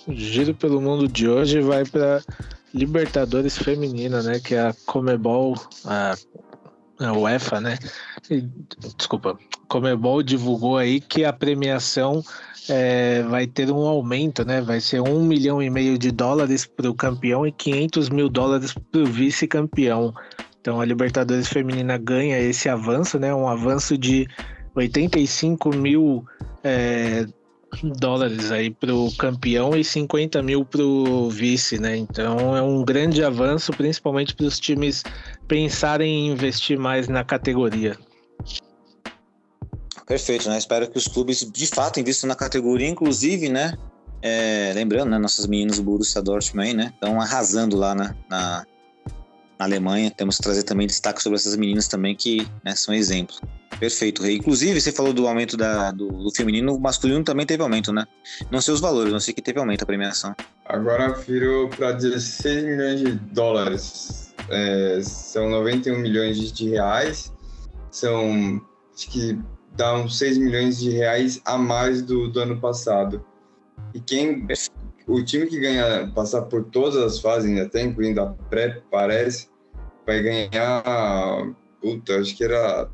O Giro pelo Mundo de hoje vai para Libertadores Feminina, né? Que é a Comebol, a a UEFA, né? Desculpa, Comebol divulgou aí que a premiação é, vai ter um aumento, né? Vai ser um milhão e meio de dólares para o campeão e 500 mil dólares para o vice-campeão. Então a Libertadores Feminina ganha esse avanço, né? Um avanço de 85 mil é, dólares aí para o campeão e 50 mil para o vice, né? Então é um grande avanço, principalmente para os times pensarem em investir mais na categoria. Perfeito, né? Espero que os clubes de fato investam na categoria, inclusive, né? É, lembrando, né? Nossas meninas do Borussia Dortmund né? Estão arrasando lá na, na, na Alemanha. Temos que trazer também destaque sobre essas meninas também que né, são exemplo. Perfeito, Rei. Inclusive, você falou do aumento da, do, do, feminino, o masculino também teve aumento, né? Não sei os valores, não sei que teve aumento a premiação. Agora virou para 16 milhões de dólares. É, são 91 milhões de reais. São, acho que dá uns 6 milhões de reais a mais do, do ano passado. E quem. O time que ganha, passar por todas as fases, até incluindo a pré, parece, vai ganhar. Puta, acho que era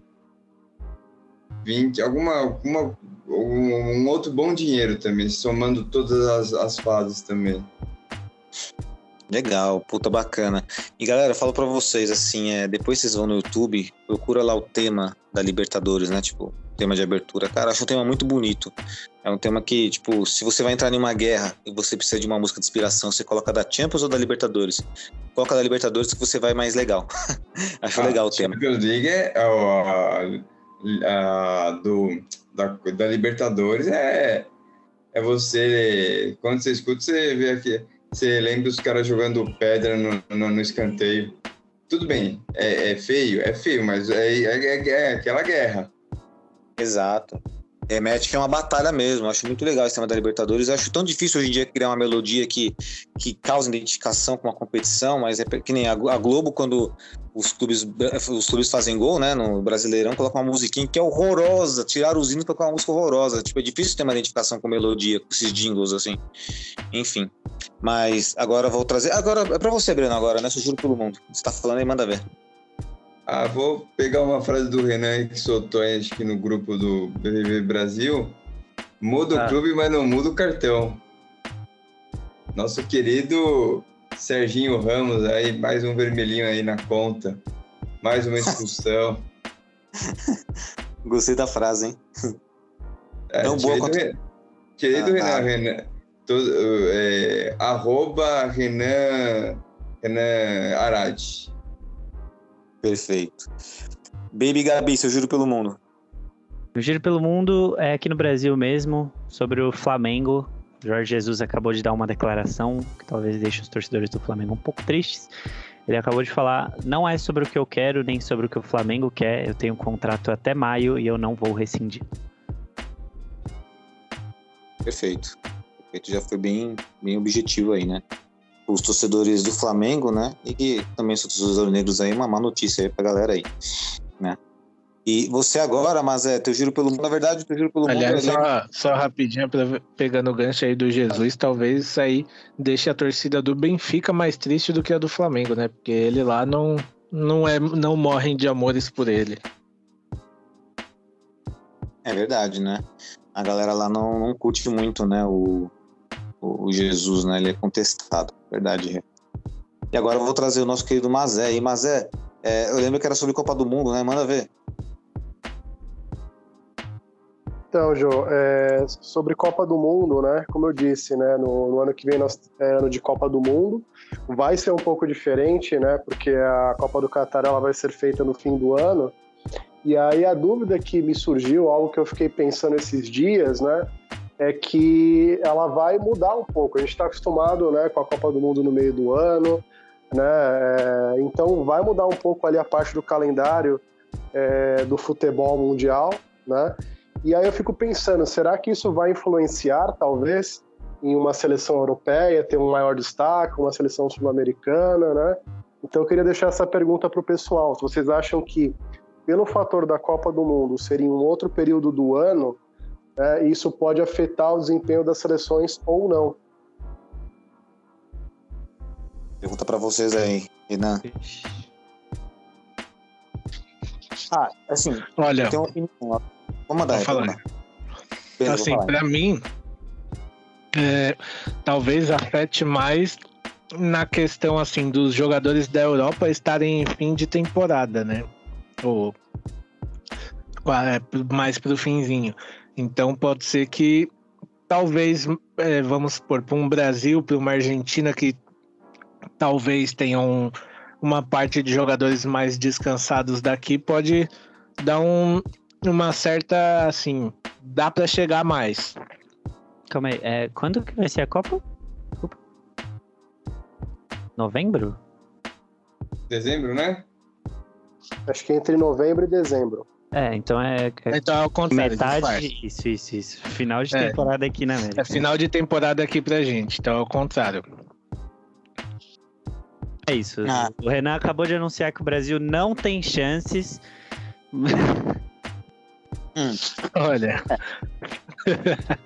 20, alguma, alguma um, um outro bom dinheiro também, somando todas as, as fases também. Legal, puta bacana. E galera, falo para vocês assim, é, depois vocês vão no YouTube, procura lá o tema da Libertadores, né? Tipo, tema de abertura. Cara, acho um tema muito bonito. É um tema que, tipo, se você vai entrar em uma guerra e você precisa de uma música de inspiração, você coloca da Champions ou da Libertadores? Coloca da Libertadores que você vai mais legal. acho ah, legal o tema. Champions League é, é uh, do, da, da Libertadores é, é você. Quando você escuta, você vê aqui. Você lembra os caras jogando pedra no, no, no escanteio. Tudo bem, é, é, feio, é feio, mas é, é, é, é aquela guerra. Exato. Remete que é uma batalha mesmo. Acho muito legal esse tema da Libertadores. Eu acho tão difícil hoje em dia criar uma melodia que, que causa identificação com a competição, mas é que nem a Globo, quando os clubes, os clubes fazem gol, né, no Brasileirão, coloca uma musiquinha que é horrorosa, tiraram os hinos pra colocar uma música horrorosa. Tipo, é difícil ter uma identificação com melodia, com esses jingles, assim. Enfim. Mas agora vou trazer. Agora é pra você, Breno, agora, né? Sugiro pelo mundo. Você tá falando aí, manda ver. Ah, vou pegar uma frase do Renan que soltou aí, acho que no grupo do BBB Brasil. Muda Ah. o clube, mas não muda o cartão. Nosso querido Serginho Ramos aí, mais um vermelhinho aí na conta. Mais uma expulsão. Gostei da frase, hein? É, Não boa querido, quanto- Re- querido Ah, Renan, tá. Renan. todo- é, arroba Renan, Renan Arade. Perfeito. Baby Gabi, seu juro pelo mundo. O Giro pelo Mundo é aqui no Brasil mesmo, sobre o Flamengo. Jorge Jesus acabou de dar uma declaração que talvez deixe os torcedores do Flamengo um pouco tristes. Ele acabou de falar: não é sobre o que eu quero, nem sobre o que o Flamengo quer. Eu tenho um contrato até maio e eu não vou rescindir. Perfeito. Perfeito. Já foi bem, bem objetivo aí, né? Os torcedores do Flamengo, né? E que também são torcedores negros aí, uma má notícia aí pra galera aí, né? E você agora, mas é, teu giro pelo mundo, na verdade, teu giro pelo Aliás, mundo. é só, só rapidinho, pra- pegando o gancho aí do Jesus, talvez isso aí deixe a torcida do Benfica mais triste do que a do Flamengo, né? Porque ele lá não, não, é, não morrem de amores por ele. É verdade, né? A galera lá não, não curte muito, né? O, o, Jesus, né? Ele é contestado. Verdade. E agora eu vou trazer o nosso querido Mazé. E Mazé, é, eu lembro que era sobre Copa do Mundo, né? Manda ver. Então, Jô, é, sobre Copa do Mundo, né? Como eu disse, né? No, no ano que vem nós é ano de Copa do Mundo. Vai ser um pouco diferente, né? Porque a Copa do Catar ela vai ser feita no fim do ano. E aí a dúvida que me surgiu, algo que eu fiquei pensando esses dias, né? É que ela vai mudar um pouco. A gente está acostumado, né, com a Copa do Mundo no meio do ano, né? é, então vai mudar um pouco ali a parte do calendário é, do futebol mundial, né? E aí eu fico pensando, será que isso vai influenciar, talvez, em uma seleção europeia ter um maior destaque, uma seleção sul-americana, né? Então eu queria deixar essa pergunta para o pessoal. Se vocês acham que, pelo fator da Copa do Mundo ser em um outro período do ano, né, isso pode afetar o desempenho das seleções ou não? Pergunta pra vocês aí, Renan. Ah, assim, Olha, tem uma opinião. Vamos mandar Vou aí, falar. Pedro, assim, vou pra mim, é, talvez afete mais na questão assim dos jogadores da Europa estarem em fim de temporada, né? Ou é, mais pro finzinho. Então pode ser que talvez, é, vamos supor, para um Brasil, para uma Argentina que talvez tenham uma parte de jogadores mais descansados daqui, pode dar um, uma certa assim, dá para chegar mais. Calma aí, é, quando que vai ser a Copa? Desculpa. Novembro? Dezembro, né? Acho que entre novembro e dezembro. É, então é, é Então é o contrário. metade. Isso, isso, isso. Final de É. temporada aqui na América. É final de temporada aqui pra gente, então é o contrário. É isso. Ah. O Renan acabou de anunciar que o Brasil não tem chances. Olha.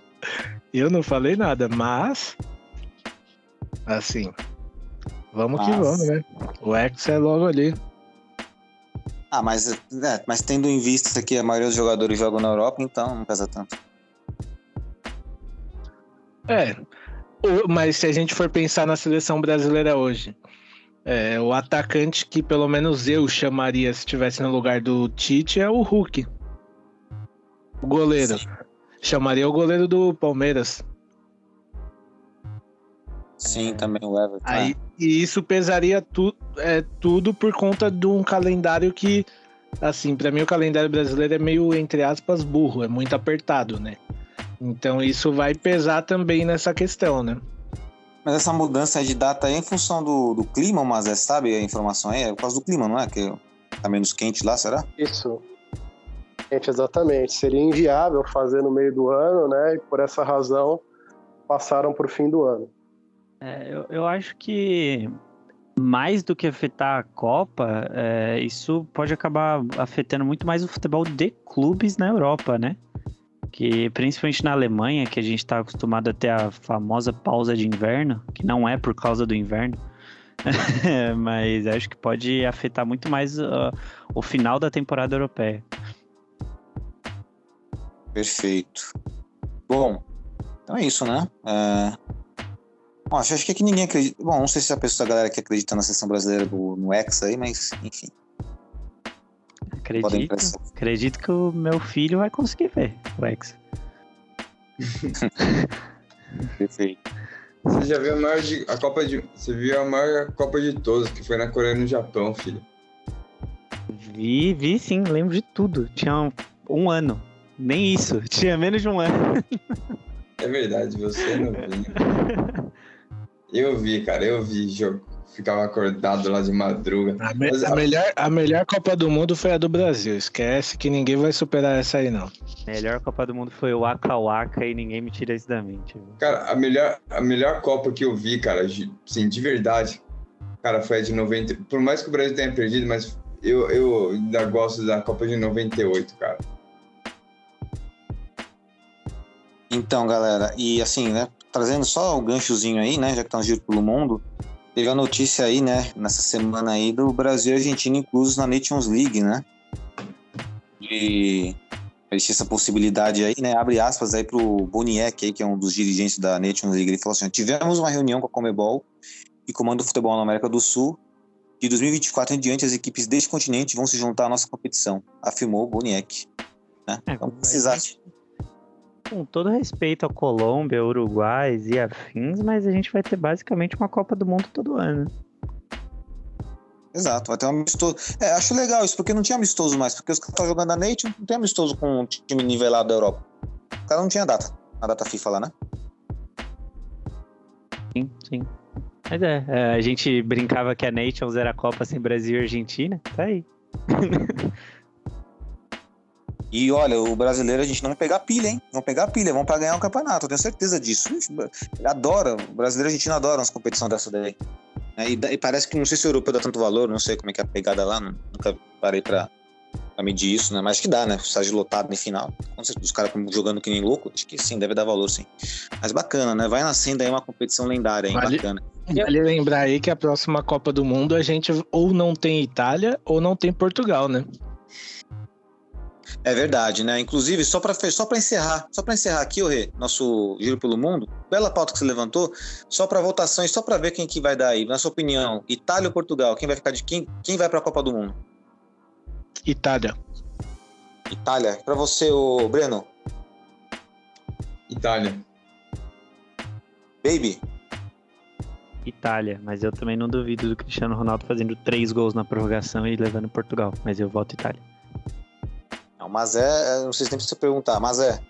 eu não falei nada, mas. Assim. Vamos que vamos, né? O X é logo ali. Ah, mas, é, mas tendo em vista que a maioria dos jogadores jogam na Europa, então não pesa tanto. É. Mas se a gente for pensar na seleção brasileira hoje, é, o atacante que pelo menos eu chamaria se estivesse no lugar do Tite é o Hulk. O goleiro. Chamaria o goleiro do Palmeiras. Sim, também o Everton. Aí, e isso pesaria tu, é, tudo por conta de um calendário que, assim, pra mim o calendário brasileiro é meio, entre aspas, burro, é muito apertado, né? Então isso vai pesar também nessa questão, né? Mas essa mudança de data aí é em função do, do clima, mas é, sabe a informação aí? É por causa do clima, não é? Que tá menos quente lá, será? Isso. exatamente. Seria inviável fazer no meio do ano, né? E por essa razão passaram para o fim do ano. É, eu, eu acho que mais do que afetar a Copa, é, isso pode acabar afetando muito mais o futebol de clubes na Europa, né? Que principalmente na Alemanha, que a gente está acostumado a ter a famosa pausa de inverno, que não é por causa do inverno, mas acho que pode afetar muito mais uh, o final da temporada europeia. Perfeito. Bom, então é isso, né? É... Bom, acho, acho que aqui ninguém acredita. Bom, não sei se a pessoa, a galera que acredita na seleção brasileira do, no Hexa aí, mas enfim. Acredito, acredito que o meu filho vai conseguir ver o Hexa. Perfeito. Você já viu a maior de, a Copa de. Você viu a maior Copa de todos, que foi na Coreia e no Japão, filho. Vi, vi sim, lembro de tudo. Tinha um, um ano. Nem isso, tinha menos de um ano. É verdade, você não viu. Eu vi, cara, eu vi jogo. Ficava acordado lá de madruga. A, me, a, melhor, a melhor Copa do Mundo foi a do Brasil. Esquece que ninguém vai superar essa aí, não. Melhor Copa do Mundo foi o Waka Waka e ninguém me tira isso da mente. Cara, a melhor, a melhor Copa que eu vi, cara, sim, de verdade, cara, foi a de 90. Por mais que o Brasil tenha perdido, mas eu, eu ainda gosto da Copa de 98, cara. Então, galera, e assim, né, trazendo só um ganchozinho aí, né, já que tá um giro pelo mundo, teve a notícia aí, né, nessa semana aí do Brasil e Argentina inclusos na Nations League, né? E existe essa possibilidade aí, né, abre aspas aí pro Boniek aí, que é um dos dirigentes da Nations League, ele falou assim, tivemos uma reunião com a Comebol e Comando do Futebol na América do Sul, de 2024 em diante as equipes deste continente vão se juntar à nossa competição, afirmou Boniek. Né? É, então, precisasse com todo respeito à Colômbia, Uruguai e afins, mas a gente vai ter basicamente uma Copa do Mundo todo ano. Exato, vai ter um amistoso. É, acho legal isso, porque não tinha amistoso mais, porque os caras estão jogando a Nation, não tem amistoso com um time nivelado da Europa. O cara não tinha data, a data FIFA lá, né? Sim, sim. Mas é, é a gente brincava que a Nations era a Copa sem Brasil e Argentina, tá aí. E olha, o brasileiro a gente não vai pegar pilha, hein? Vamos pegar pilha, vamos para ganhar o um campeonato, eu tenho certeza disso. Adora, o brasileiro e a Argentina adoram as competições dessa daí. É, e, e, parece que não sei se o europeu dá tanto valor, não sei como é que é a pegada lá, nunca parei para medir isso, né? Mas acho que dá, né? Estágio lotado no final. Os caras jogando que nem louco, acho que sim, deve dar valor, sim. Mas bacana, né? Vai nascendo aí uma competição lendária, hein? Vale, bacana. Vale lembrar aí que a próxima Copa do Mundo a gente ou não tem Itália ou não tem Portugal, né? É verdade, né? Inclusive, só para só para encerrar, só para encerrar aqui, o Rê, nosso giro pelo mundo, bela pauta que você levantou, só para votações, só para ver quem que vai dar aí, na sua opinião, Itália ou Portugal, quem vai ficar de quem, quem vai para a Copa do Mundo? Itália. Itália. Para você, o Breno? Itália. Baby. Itália, mas eu também não duvido do Cristiano Ronaldo fazendo três gols na prorrogação e levando Portugal, mas eu voto Itália. Não, mas é, não sei se nem precisa perguntar, mas é.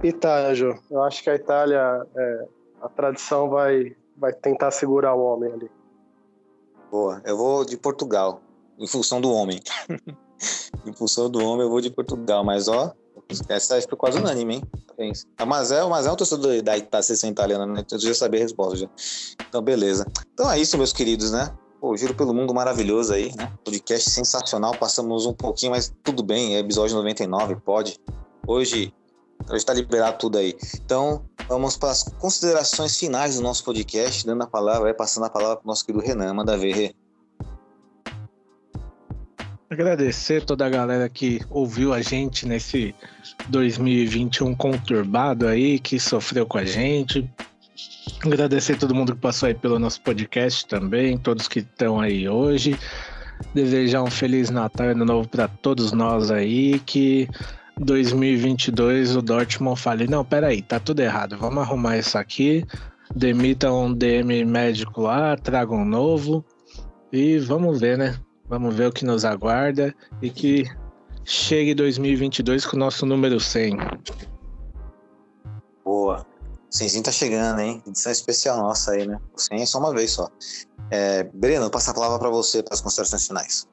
Itália, Ju. Eu acho que a Itália, é, a tradição vai, vai tentar segurar o homem ali. Boa, eu vou de Portugal, em função do homem. em função do homem, eu vou de Portugal, mas ó, essa foi quase unânime, hein? Mas é, mas é um torcedor da, da seleção italiana, né? Eu já sabia a resposta já. Então, beleza. Então é isso, meus queridos, né? Pô, Giro pelo Mundo maravilhoso aí, né? Podcast sensacional. Passamos um pouquinho, mas tudo bem. É episódio 99, pode. Hoje, hoje tá liberado tudo aí. Então, vamos para as considerações finais do nosso podcast, dando a palavra, passando a palavra para o nosso querido Renan. Manda ver. Agradecer toda a galera que ouviu a gente nesse 2021 conturbado aí, que sofreu com a gente. Agradecer todo mundo que passou aí pelo nosso podcast também, todos que estão aí hoje. Desejar um feliz Natal e Ano Novo para todos nós aí, que 2022 o Dortmund fale, não, peraí, tá tudo errado, vamos arrumar isso aqui, demitam um DM médico lá, tragam um novo e vamos ver, né? Vamos ver o que nos aguarda e que chegue 2022 com o nosso número 100. Boa. Sim, tá chegando, hein? Edição especial nossa aí, né? O 100 é só uma vez só. É, Breno, passa a palavra para você para as considerações finais.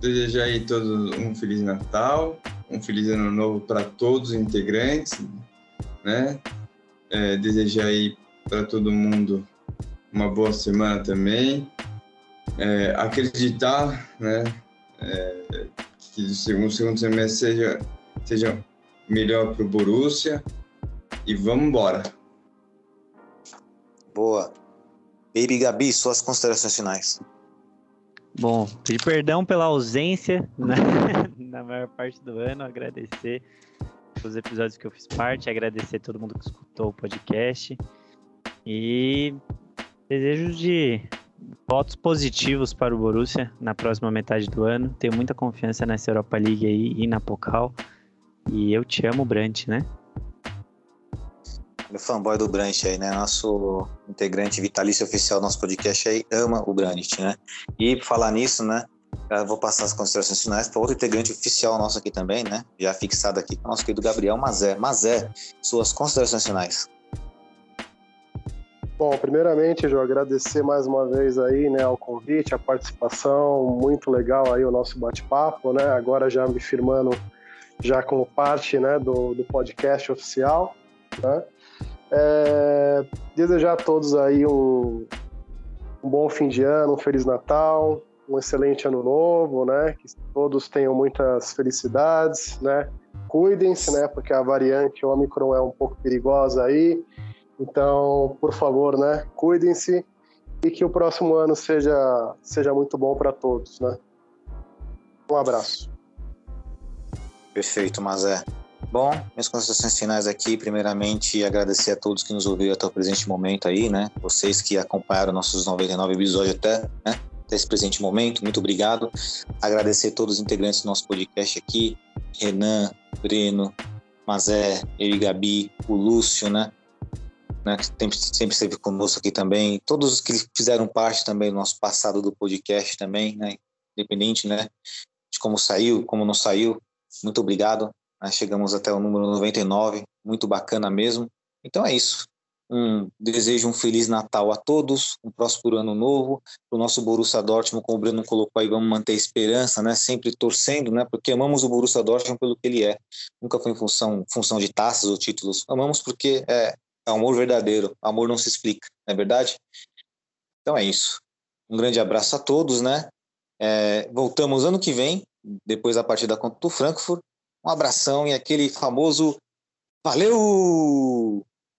desejar aí todos um feliz Natal, um feliz ano novo para todos os integrantes, né? É, desejar aí para todo mundo uma boa semana também. É, acreditar, né? É, que o segundo, segundo semestre seja, seja melhor para o Borussia e vamos embora. Boa. Baby Gabi, suas considerações finais. Bom, pedir perdão pela ausência né? na maior parte do ano, agradecer os episódios que eu fiz parte, agradecer a todo mundo que escutou o podcast e desejos de votos positivos para o Borussia na próxima metade do ano. Tenho muita confiança nessa Europa League aí e na Pokal. E eu te amo, Brant, né? Meu fanboy do Brandt aí, né? Nosso integrante vitalício oficial do nosso podcast aí ama o Brandt, né? E falar nisso, né? Eu vou passar as considerações finais para outro integrante oficial nosso aqui também, né? Já fixado aqui, nosso querido Gabriel Mazé. Mazé, suas considerações finais. Bom, primeiramente, João, agradecer mais uma vez aí, né, ao convite, a participação, muito legal aí o nosso bate-papo, né? Agora já me firmando já como parte, né, do, do podcast oficial, né? É, desejar a todos aí um, um bom fim de ano, um feliz Natal, um excelente ano novo, né? Que todos tenham muitas felicidades, né? Cuidem-se, né? Porque a variante Omicron é um pouco perigosa aí. Então, por favor, né? Cuidem-se e que o próximo ano seja seja muito bom para todos, né? Um abraço. Perfeito, Mazé. Bom, minhas considerações finais aqui, primeiramente, agradecer a todos que nos ouviram até o presente momento aí, né? Vocês que acompanharam nossos 99 episódios até, né? Até esse presente momento, muito obrigado. Agradecer a todos os integrantes do nosso podcast aqui, Renan, Breno, Mazé, eu e Gabi, o Lúcio, né? né? Que sempre, sempre esteve conosco aqui também. Todos os que fizeram parte também do nosso passado do podcast também, né? Independente, né? De como saiu, como não saiu. Muito obrigado. Né? Chegamos até o número 99, muito bacana mesmo. Então é isso. Um desejo um feliz Natal a todos, um próspero ano novo. O nosso Borussia Dortmund, como o Breno colocou aí, vamos manter a esperança, né? Sempre torcendo, né? Porque amamos o Borussia Dortmund pelo que ele é. Nunca foi em função, função de taças ou títulos. Amamos porque é, é amor verdadeiro. Amor não se explica, não é verdade? Então é isso. Um grande abraço a todos, né? É, voltamos ano que vem, depois da partida contra o Frankfurt. Um abração e aquele famoso valeu!